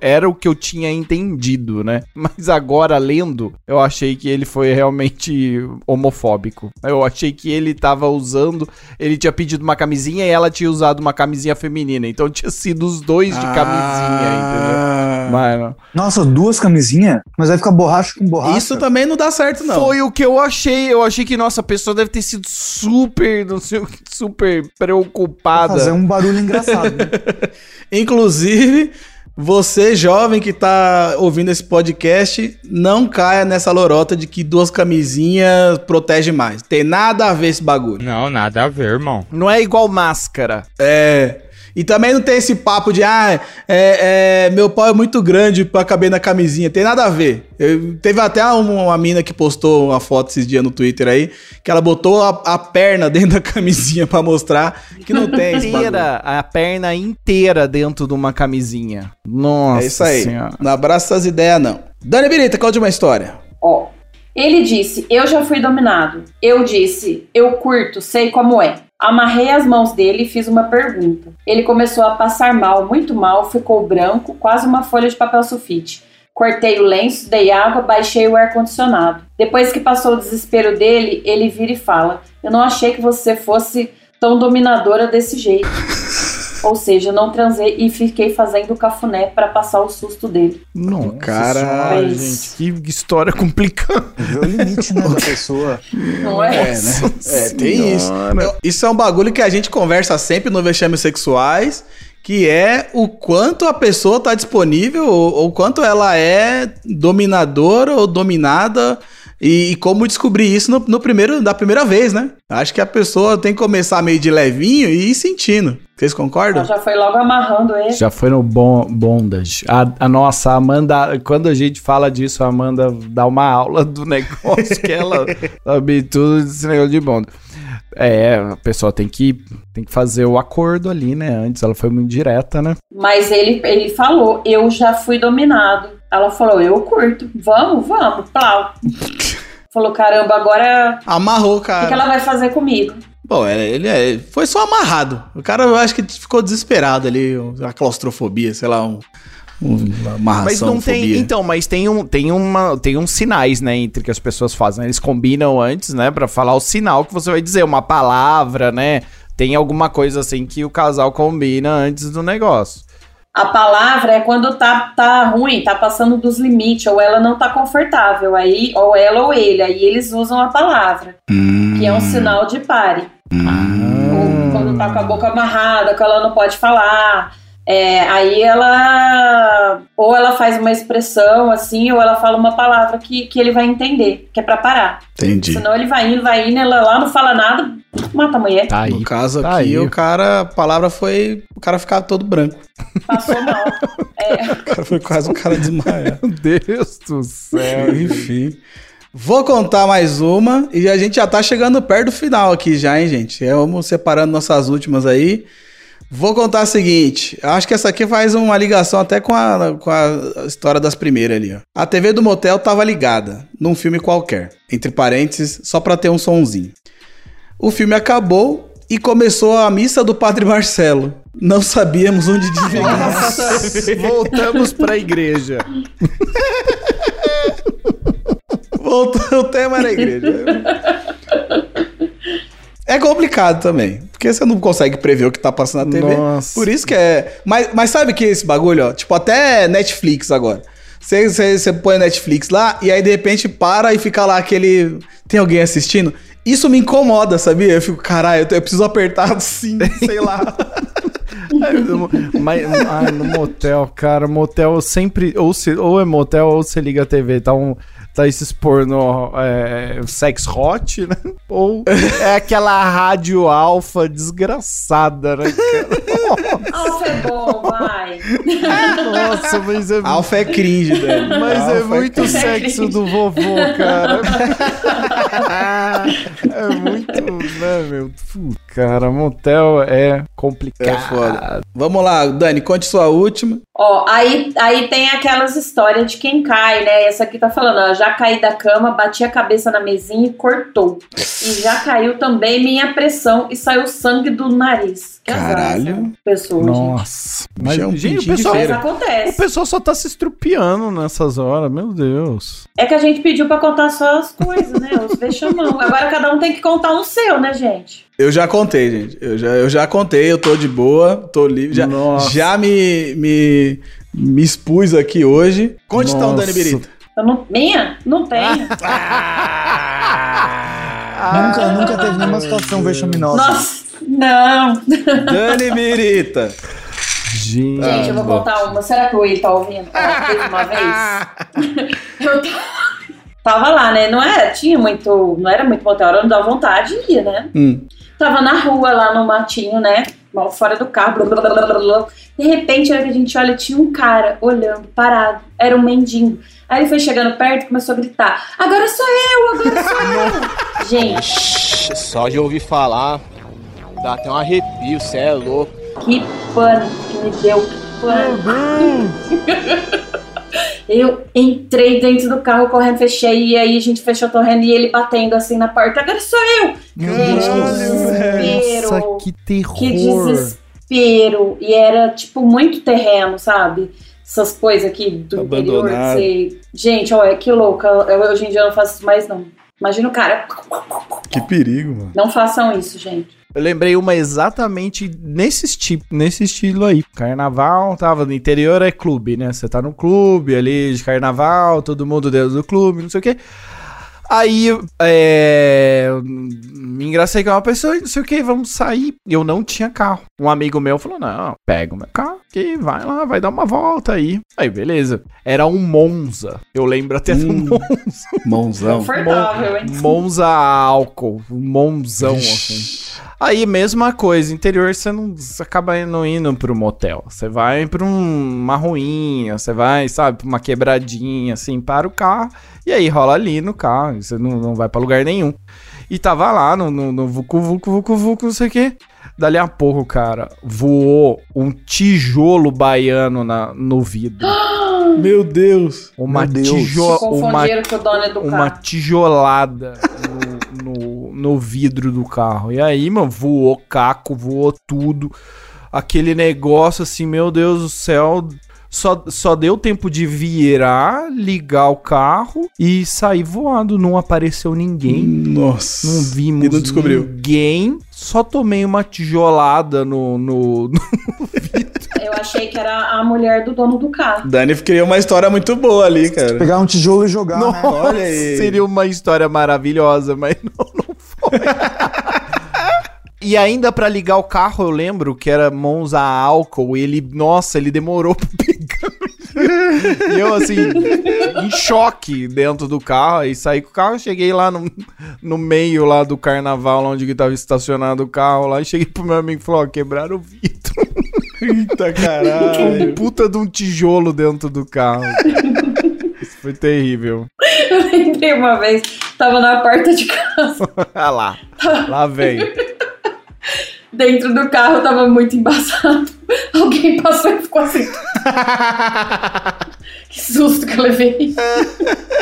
Era o que eu tinha entendido, né? Mas agora, lendo, eu achei que ele foi realmente homofóbico. Eu achei que ele tava usando. Ele tinha pedido uma camisinha e ela tinha usado uma camisinha feminina. Então tinha sido os dois de camisinha, entendeu? Mano. Nossa, duas camisinhas? Mas vai ficar borracha com borracha? Isso também não dá certo, não. Foi o que eu achei. Eu achei que, nossa, a pessoa deve ter sido super, não sei o que, super preocupada. Fazer um barulho engraçado. né? Inclusive, você jovem que tá ouvindo esse podcast, não caia nessa lorota de que duas camisinhas protege mais. Tem nada a ver esse bagulho. Não, nada a ver, irmão. Não é igual máscara. É. E também não tem esse papo de, ah, é, é, meu pau é muito grande pra caber na camisinha. Tem nada a ver. Eu- teve até uma, uma mina que postou uma foto esses dias no Twitter aí, que ela botou a, a perna dentro da camisinha pra mostrar que não tem esse. Inteira, a perna inteira dentro de uma camisinha. Nossa É isso aí. Senhora. Não abraça essas ideias, não. Dani Birita, conte uma história. Ó, ele disse, eu já fui dominado. Eu disse, eu curto, sei como é. Amarrei as mãos dele e fiz uma pergunta. Ele começou a passar mal, muito mal, ficou branco, quase uma folha de papel sulfite. Cortei o lenço, dei água, baixei o ar-condicionado. Depois que passou o desespero dele, ele vira e fala: Eu não achei que você fosse tão dominadora desse jeito. Ou seja, não transei e fiquei fazendo cafuné pra passar o susto dele. Não, cara, gente, que história complicada. Vê o limite, né, da pessoa. Não é? É, né? É, tem isso. Eu- Isso é um bagulho que a gente conversa sempre no Vexames Sexuais, que é o quanto a pessoa tá disponível, ou, ou quanto ela é dominadora ou dominada, e, e como descobrir isso no, no primeiro, da primeira vez, né? Acho que a pessoa tem que começar meio de levinho e ir sentindo. Vocês concordam? Ela já foi logo amarrando ele. Já foi no bon, bondage. A, a nossa Amanda, quando a gente fala disso, a Amanda dá uma aula do negócio que ela sabe tudo desse negócio de bondage. É, a pessoa tem que, tem que fazer o acordo ali, né? Antes ela foi muito direta, né? Mas ele, ele falou, eu já fui dominado. Ela falou, eu curto. Vamos, vamos, plau. falou, caramba, agora Amarrou, o que, cara. que ela vai fazer comigo? Bom, é, ele é, foi só amarrado. O cara, eu acho que ficou desesperado ali, a claustrofobia, sei lá, um, uma amarração, Mas não tem. fobia. Então, mas tem, um, tem, uma, tem uns sinais, né, entre que as pessoas fazem. Eles combinam antes, né, pra falar o sinal que você vai dizer, uma palavra, né? Tem alguma coisa assim que o casal combina antes do negócio. A palavra é quando tá, tá ruim, tá passando dos limites, ou ela não tá confortável, aí, ou ela ou ele, aí eles usam a palavra, que é um sinal de pare. Ou quando tá com a boca amarrada, que ela não pode falar. É, aí ela ou ela faz uma expressão assim, ou ela fala uma palavra que, que ele vai entender, que é pra parar. Entendi. Senão ele vai indo, vai indo, ela lá não fala nada, mata a mulher, Tá aí. No caso tá aqui, aí. o cara, a palavra foi o cara ficar todo branco. passou mal. É, O cara foi quase o cara desmaiar. Meu Deus do céu. Enfim. Vou contar mais uma e a gente já tá chegando perto do final aqui já, hein, gente? É, Vamos separando nossas últimas aí. Vou contar a seguinte. Acho que essa aqui faz uma ligação até com a, com a história das primeiras ali, ó. A TV do motel tava ligada, num filme qualquer. Entre parênteses, só pra ter um sonzinho. O filme acabou e começou a missa do Padre Marcelo. Não sabíamos onde desligar. Voltamos pra igreja. Voltou, o tema era a igreja. Complicado também. Porque você não consegue prever o que tá passando na TV. Nossa. Por isso que é. Mas, mas sabe que esse bagulho, ó? Tipo, até Netflix agora. Você, você, você põe Netflix lá e aí de repente para e fica lá aquele. Tem alguém assistindo? Isso me incomoda, sabia? Eu fico, caralho, eu, eu preciso apertar sim, sei lá. Mas ai, no motel, cara, motel sempre. Ou, se, ou é motel ou você liga a TV. Tá, um, tá esses porno é, sex hot, né? Ou é aquela rádio alfa desgraçada, né? Alfa é bom, vai. Nossa, mas é, Alfa é cringe, velho. mas é Alfa muito cringe. sexo do vovô, cara. É muito, né, meu? Pô, cara, motel é complicado. É foda. Vamos lá, Dani, conte sua última. Ó, aí, aí tem aquelas histórias de quem cai, né? Essa aqui tá falando, ó, já caí da cama, bati a cabeça na mesinha e cortou. E já caiu também minha pressão e saiu sangue do nariz. Caralho. gente. Nossa. Mas, é um gente, o pessoal, Mas feira. o acontece. pessoal só tá se estrupiando nessas horas, meu Deus. É que a gente pediu pra contar só as coisas, né? Os vexamão. Agora cada um tem que contar um seu, né, gente? Eu já contei, gente. Eu já, eu já contei, eu tô de boa, tô livre. Já, Nossa. já me, me, me expus aqui hoje. Conte então. Dani Birita. Não, minha? Não tenho. Nunca, nunca teve nenhuma situação vexaminosa. Nossa, não. Dani Birita. Gente. Gente, eu vou contar uma. Será que o Will tá ouvindo? Uma vez. Eu tava lá, né? Não era, tinha muito. Não era muito motel, eu não dava vontade de ir, né? Hum. Tava na rua, lá no matinho, né? Mal fora do carro. blá, blá, blá, blá, blá. De repente, hora que a gente olha, tinha um cara olhando, parado. Era um mendigo. Aí ele foi chegando perto e começou a gritar: Agora sou eu, agora sou eu. Gente, Só de ouvir falar, dá até um arrepio, cê é louco. que pânico que me deu. Que pânico. Eu entrei dentro do carro correndo, fechei, e aí a gente fechou correndo e ele batendo assim na porta. Agora sou eu! Gente, que desespero. Nossa, que terror. Que desespero. E era, tipo, muito terreno, sabe? Essas coisas aqui do interior. Abandonado. Você... Gente, olha, que louca. Eu, hoje em dia eu não faço isso mais, não. Imagina o cara. Que perigo, mano. Não façam isso, gente. Eu lembrei uma exatamente nesse, tipo, nesse estilo aí. Carnaval, tava no interior, é clube, né? Você tá no clube ali de carnaval, todo mundo dentro do clube, não sei o quê. Aí, é. Me engracei com uma pessoa, não sei o que, vamos sair. Eu não tinha carro. Um amigo meu falou: não, pega o meu carro, que vai lá, vai dar uma volta aí. Aí, beleza. Era um Monza. Eu lembro até do Hum. Monza. Mãozão. Confortável, hein? Monza álcool, um monzão assim. Aí, mesma coisa, interior você não você acaba não indo pro motel. Você vai pra um- uma ruinha, você vai, sabe, pra uma quebradinha, assim, para o carro. E aí rola ali no carro, você não, não vai pra lugar nenhum. E tava lá no, no, no Vucu Vucu Vucu Vucu, não sei o quê. Dali a pouco, cara, voou um tijolo baiano na, no vidro. Meu Deus. Uma Meu Deus. Uma uma tijolada no, no, no vidro do carro. E aí, mano, voou caco, voou tudo. Aquele negócio assim, meu Deus do céu. Só, só deu tempo de virar, ligar o carro e sair voando. Não apareceu ninguém. Nossa. Não vimos E não descobriu. ninguém. Só tomei uma tijolada no. no, no- Eu achei que era a mulher do dono do carro. Dani criou uma história muito boa ali, cara. Pegar um tijolo e jogar, né? Olha aí. Seria uma história maravilhosa, mas não, não foi. E ainda pra ligar o carro, eu lembro que era Monza álcool. E ele, nossa, ele demorou pra. E eu, assim, em choque dentro do carro. Aí saí com o carro, cheguei lá no, no meio lá do carnaval, lá onde que tava estacionado o carro lá. E cheguei pro meu amigo e falou: Ó, quebraram o vidro. Eita Um caralho. puta de um tijolo dentro do carro. Isso foi terrível. Eu lembrei uma vez, tava na porta de casa, Ah lá. Lá vem. dentro do carro, tava muito embaçado. Alguém passou e ficou assim. que susto que eu levei.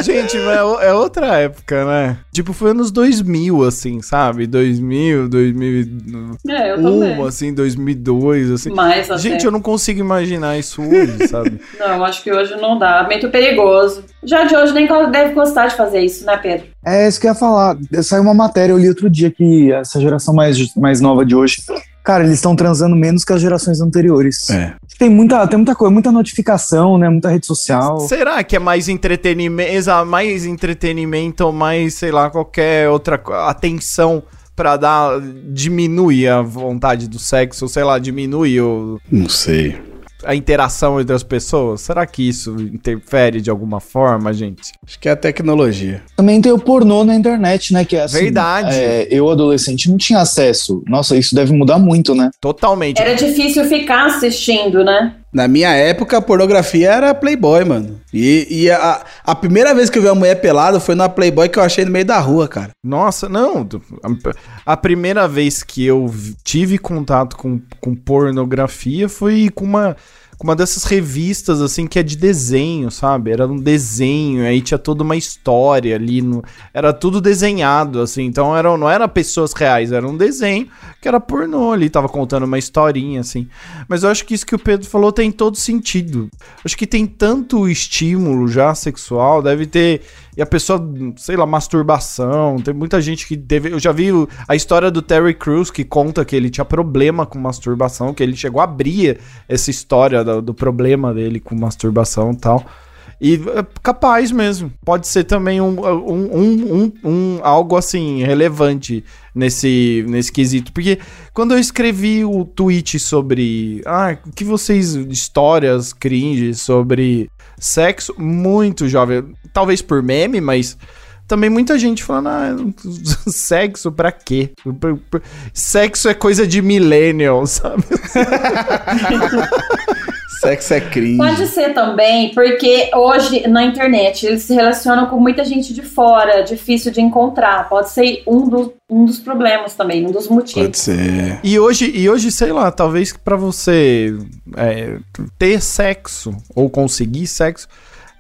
Gente, mas é é outra época, né? Tipo, foi anos 2000, assim, sabe? 2000, 2001, É, eu também. assim, 2002, assim. Mais até. Gente, eu não consigo imaginar isso hoje, sabe? Não, acho que hoje não dá. Muito perigoso. Já de hoje nem deve gostar de fazer isso, né, Pedro? É isso que eu ia falar. Saiu uma matéria, eu li outro dia que essa geração mais, mais nova de hoje, cara, eles estão transando menos que as gerações anteriores. É. Tem muita, tem muita coisa, muita notificação, né? Muita rede social. Será que é mais entretenimento, mais entretenimento ou mais, sei lá, qualquer outra atenção pra dar, diminuir a vontade do sexo, ou sei lá, diminuir o, Não sei. A interação entre as pessoas? Será que isso interfere de alguma forma, gente? Acho que é a tecnologia. Também tem o pornô na internet, né? Que é assim, Verdade. é, eu, adolescente, não tinha acesso. Nossa, isso deve mudar muito, né? Totalmente. Era difícil ficar assistindo, né? Na minha época, a pornografia era Playboy, mano. E, e a, a primeira vez que eu vi uma mulher pelada foi na Playboy que eu achei no meio da rua, cara. Nossa, não. A, primeira vez que eu tive contato com, com pornografia foi com uma, com uma dessas revistas, assim, que é de desenho, sabe? Era um desenho, aí tinha toda uma história ali. no- era tudo desenhado, assim. Então era, não era pessoas reais, era um desenho que era pornô ali, tava contando uma historinha, assim. Mas eu acho que isso que o Pedro falou tem todo sentido. Acho que tem tanto estímulo já sexual, deve ter. E a pessoa, sei lá, masturbação. Tem muita gente que teve. Eu já vi a história do Terry Crews que conta que ele tinha problema com masturbação, que ele chegou a abrir essa história do, do problema dele com masturbação e tal. E é capaz mesmo. Pode ser também um, um, um, um- algo assim relevante nesse, nesse quesito. Porque quando eu escrevi o tweet sobre. Ah, que vocês. Histórias cringe sobre sexo, muito jovem. Talvez por meme, mas. Também muita gente falando, ah, sexo pra quê? Sexo é coisa de millennial, sabe? Sexo é cringe. Pode ser também, porque hoje na internet eles se relacionam com muita gente de fora, difícil de encontrar. Pode ser um, do, um dos problemas também, um dos motivos. Pode ser. E hoje, e hoje, sei lá, talvez pra você é, ter sexo ou conseguir sexo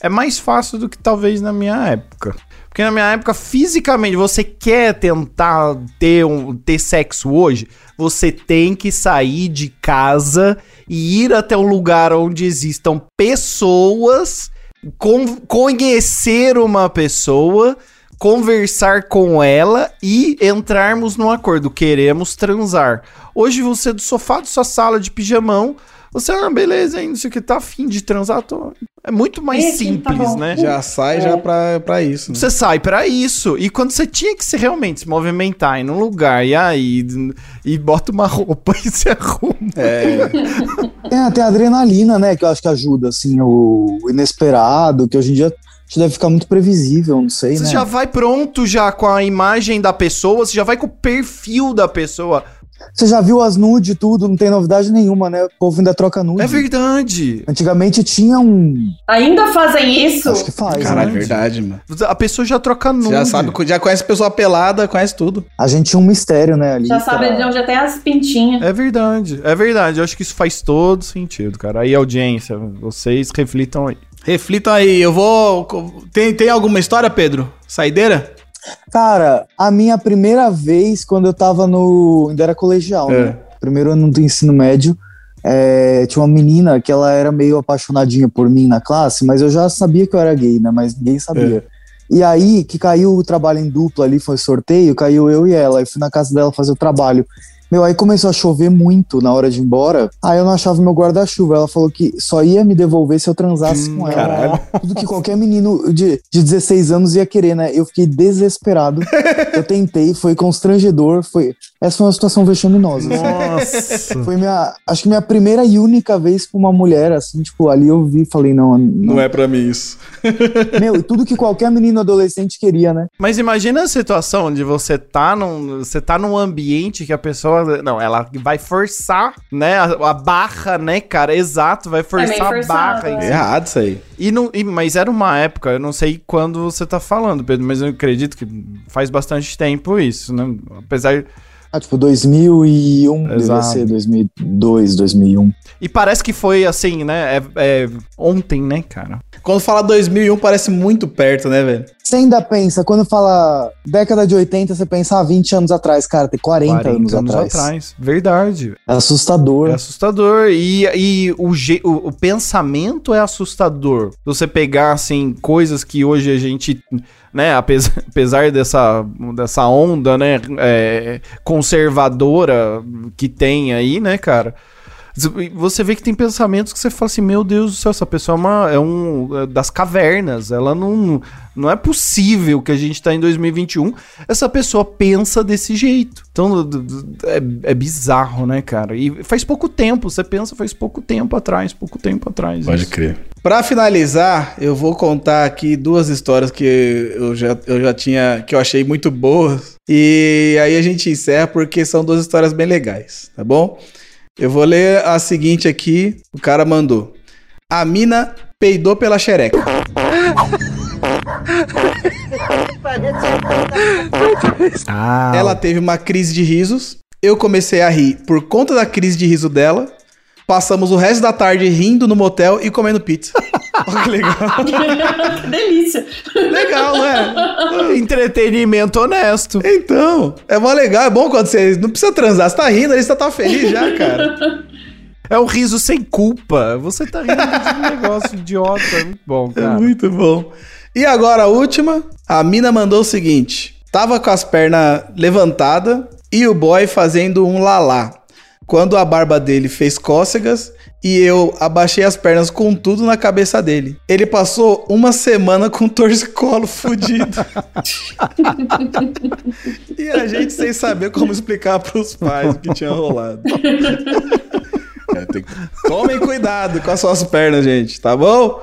é mais fácil do que talvez na minha época. Porque na minha época, fisicamente, você quer tentar ter, um, ter sexo hoje, você tem que sair de casa e ir até um lugar onde existam pessoas, con- conhecer uma pessoa, conversar com ela e entrarmos num acordo. Queremos transar. Hoje você do sofá da sua sala de pijamão, você, ah, beleza, hein, não sei o que, tá afim de transar, tô... É muito mais Esse, tá simples, bom. né? Já sai já pra, pra isso. né? Você sai pra isso. E quando você tinha que se realmente se movimentar em um lugar, e aí, e bota uma roupa e se arruma. É, Tem até a adrenalina, né? Que eu acho que ajuda, assim, o inesperado, que hoje em dia deve ficar muito previsível, não sei, Você né? já vai pronto já com a imagem da pessoa, você já vai com o perfil da pessoa. Você já viu as nude e tudo, não tem novidade nenhuma, né? O povo ainda troca nude. É verdade. Antigamente tinha um. Ainda fazem isso? Acho que faz. caralho, né? verdade, mano. A pessoa já troca nude. Você já sabe, já conhece pessoa pelada, conhece tudo. A gente tinha um mistério, né? Ali Já sabe pra- de onde até as pintinhas. É verdade, é verdade. Eu acho que isso faz todo sentido, cara. Aí, audiência, vocês reflitam aí. Reflitam aí, eu vou. Tem, tem alguma história, Pedro? Saideira? Cara, a minha primeira vez quando eu tava no. Ainda era colegial, É. né? Primeiro ano do ensino médio. é, tinha uma menina que ela era meio apaixonadinha por mim na classe, mas eu já sabia que eu era gay, né? Mas ninguém sabia. E aí, que caiu o trabalho em dupla ali, foi sorteio, caiu eu e ela. Eu fui na casa dela fazer o trabalho. Meu, aí começou a chover muito na hora de ir embora. Aí eu não achava meu guarda-chuva. Ela falou que só ia me devolver se eu transasse com ela. caralho. Tudo que qualquer menino de, de 16 anos ia querer, né? Eu fiquei desesperado. eu tentei, foi constrangedor. Foi... Essa foi uma situação vexaminosa. assim. Nossa. Foi minha. Acho que minha primeira e única vez com uma mulher, assim, tipo, ali eu vi e falei, não, não. Não é pra mim isso. Meu, e tudo que qualquer menino adolescente queria, né? Mas imagina a situação onde você tá num, você tá num ambiente que a pessoa, não, ela vai forçar, né, a, a barra, né, cara, exato, vai forçar meio a barra. é. É errado isso aí. E não, e- mas era uma época, eu não sei quando você tá falando, Pedro, mas eu acredito que faz bastante tempo isso, né? Apesar Ah, tipo, 2001, devia Exato. ser 2002, 2001. e parece que foi assim, né? É, é ontem, né, cara? Quando fala 2001, parece muito perto, né, velho? Você ainda pensa, quando fala década de 80, você pensa, ah, 20 anos atrás, cara, tem 40, anos, atrás. Verdade. É assustador. É assustador. E, e o, o, o pensamento é assustador. Você pegar, assim, coisas que hoje a gente, né, apesar, dessa, dessa onda, né, é, conservadora que tem aí, né, cara. Você vê que tem pensamentos que você fala assim, meu Deus do céu, essa pessoa é, uma, é um é das cavernas, ela não, não é possível que a gente tá em 2021, essa pessoa pensa desse jeito. Então, é, é bizarro, né, cara? E faz pouco tempo, você pensa faz pouco tempo atrás, pouco tempo atrás. isso. crer. Pra finalizar, eu vou contar aqui duas histórias que eu já, eu já tinha, que eu achei muito boas. E aí a gente encerra porque são duas histórias bem legais, tá bom? Eu vou ler a seguinte aqui, o cara mandou. A mina peidou pela xereca. Ah, Ela teve uma crise de risos. Eu comecei a rir por conta da crise de riso dela. Passamos o resto da tarde rindo no motel e comendo pizza. Olha que legal. que delícia. Legal, né? entretenimento honesto. Então, é mó legal. É bom quando você não precisa transar. Você tá rindo ali, você tá feliz já, cara. É um riso sem culpa. Você tá rindo de um negócio idiota. É muito bom, É cara. muito bom. E agora a última. A mina mandou o seguinte. Tava com as pernas levantadas e o boy fazendo um lalá. Quando a barba dele fez cócegas e eu abaixei as pernas com tudo na cabeça dele. Ele passou uma semana com torcicolo fudido. e a gente sem saber como explicar pros pais o que tinha rolado. É, tem Tomem cuidado com as suas pernas, gente, tá bom?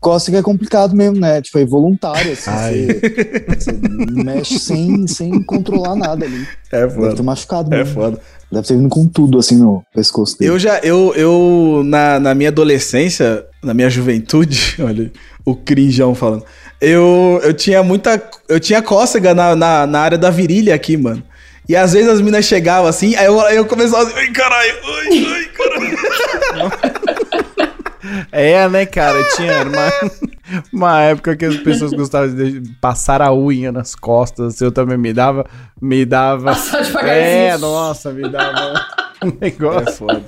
Cócega é complicado mesmo, né? Tipo, é voluntário, assim. Você, você mexe sem, sem controlar nada ali. É Deve ter foda. machucado É mesmo. foda. Deve ter vindo com tudo, assim, no pescoço dele. Eu já, eu, eu na, na minha adolescência, na minha juventude, olha, o crinjão falando. Eu, eu tinha muita. Eu tinha cócega na, na, na área da virilha aqui, mano. E às vezes as minas chegavam assim, aí eu, aí eu começava assim, ai caralho, ai, ai, caralho. É, né, cara? Tinha uma, Uma época que as pessoas gostavam de passar a unha nas costas. Eu também me dava. Me dava. Passar devagarzinho. É, nossa, me dava um negócio. foda.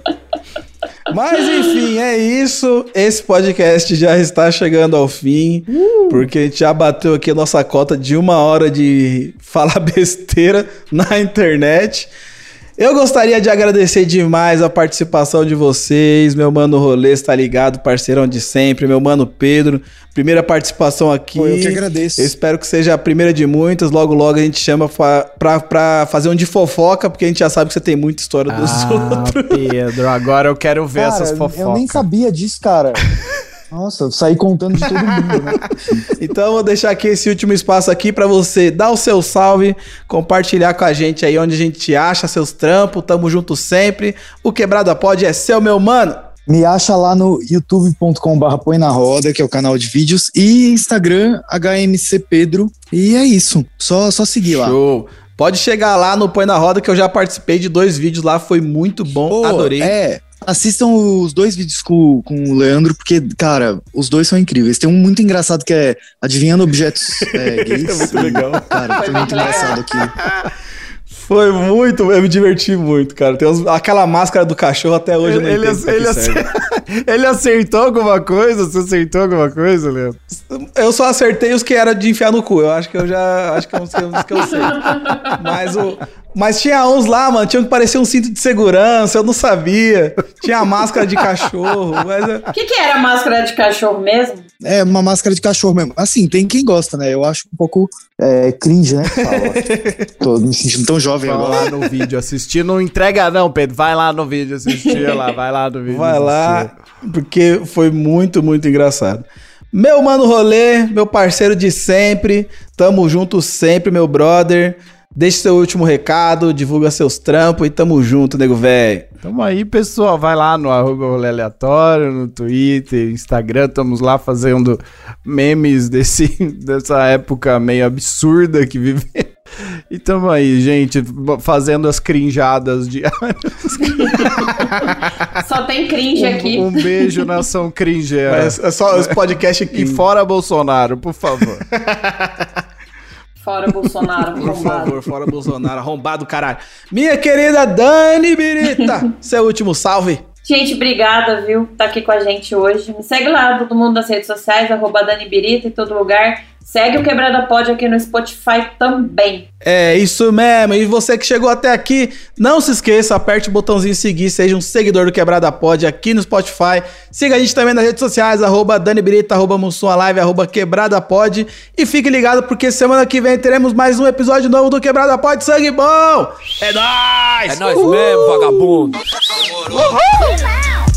Mas enfim, é isso. Esse podcast já está chegando ao fim, porque a gente já bateu aqui a nossa cota de uma hora de falar besteira na internet. Eu gostaria de agradecer demais a participação de vocês, meu mano Rolê, está ligado, parceirão de sempre, meu mano Pedro, primeira participação aqui. Pô, eu que agradeço. Eu espero que seja a primeira de muitas. Logo, logo a gente chama pra, pra fazer um de fofoca, porque a gente já sabe que você tem muita história dos Ah, outros. Pedro, agora eu quero ver Cara, essas eu nem fofocas. sabia disso, cara. Nossa, eu saí contando de todo mundo, né? Então vou deixar aqui esse último espaço aqui pra você dar o seu salve, compartilhar com a gente aí onde a gente acha seus trampos. Tamo junto sempre. O Quebrada Pod é seu, meu mano. Me acha lá no youtube.com.br põe na roda, que é o canal de vídeos, e Instagram, HMC Pedro. E é isso. Só, só seguir lá. Show. Pode chegar lá no Põe na Roda que eu já participei de dois vídeos lá, foi muito bom, Pô, adorei. É, assistam os dois vídeos com, com o Leandro, porque, cara, os dois são incríveis. Tem um muito engraçado que é Adivinhando Objetos é, Gays. É muito legal. Cara, foi muito engraçado aqui. Foi muito, eu me diverti muito, cara. Tem uns- aquela máscara do cachorro até hoje eu não Ele, entendo ele, acer- ele acertou alguma coisa? Você acertou alguma coisa, Leandro? Eu só acertei os que era de enfiar no cu. Eu acho que eu já. Acho que é uns que, uns que eu sei. Mas, o, mas tinha uns lá, mano. Tinha que parecia um cinto de segurança. Eu não sabia. Tinha a máscara de cachorro. Mas O que, que era a máscara de cachorro mesmo? É uma máscara de cachorro mesmo. Assim, tem quem gosta, né? Eu acho um pouco é, cringe, né? Tô me sentindo tão jovem Vai agora. lá no vídeo assistir. Não entrega, não, Pedro. Vai lá no vídeo assistir lá. Vai lá no vídeo. vai lá, assistir. porque foi muito, muito engraçado. Meu mano rolê, meu parceiro de sempre. Tamo junto sempre, meu brother. Deixe seu último recado, divulga seus trampos e tamo junto, nego velho. Tamo aí, pessoal. Vai lá no arroba rolê aleatório, no Twitter, Instagram. Estamos lá fazendo memes desse, dessa época meio absurda que vivemos. E tamo aí, gente, fazendo as crinjadas diárias. Só tem cringe aqui. Um, um beijo, nação cringeira. É, é só esse podcast aqui. E fora Bolsonaro, por favor. Fora Bolsonaro, Por favor, fora Bolsonaro, arrombado, caralho. Minha querida Dani Birita, seu último salve. Gente, obrigada, viu? Tá aqui com a gente hoje. Me segue lá, todo mundo nas redes sociais, arroba Dani Birita em todo lugar. Segue o Quebrada Pod aqui no Spotify também. É isso mesmo. E você que chegou até aqui, não se esqueça, aperte o botãozinho seguir, seja um seguidor do Quebrada Pod aqui no Spotify. Siga a gente também nas redes sociais, arroba Dani Birita, arroba Mussum Live, arroba Quebrada Pod. E fique ligado porque semana que vem teremos mais um episódio novo do Quebrada Pod Sangue Bom. É nóis! É nós mesmo, vagabundo. Uhul!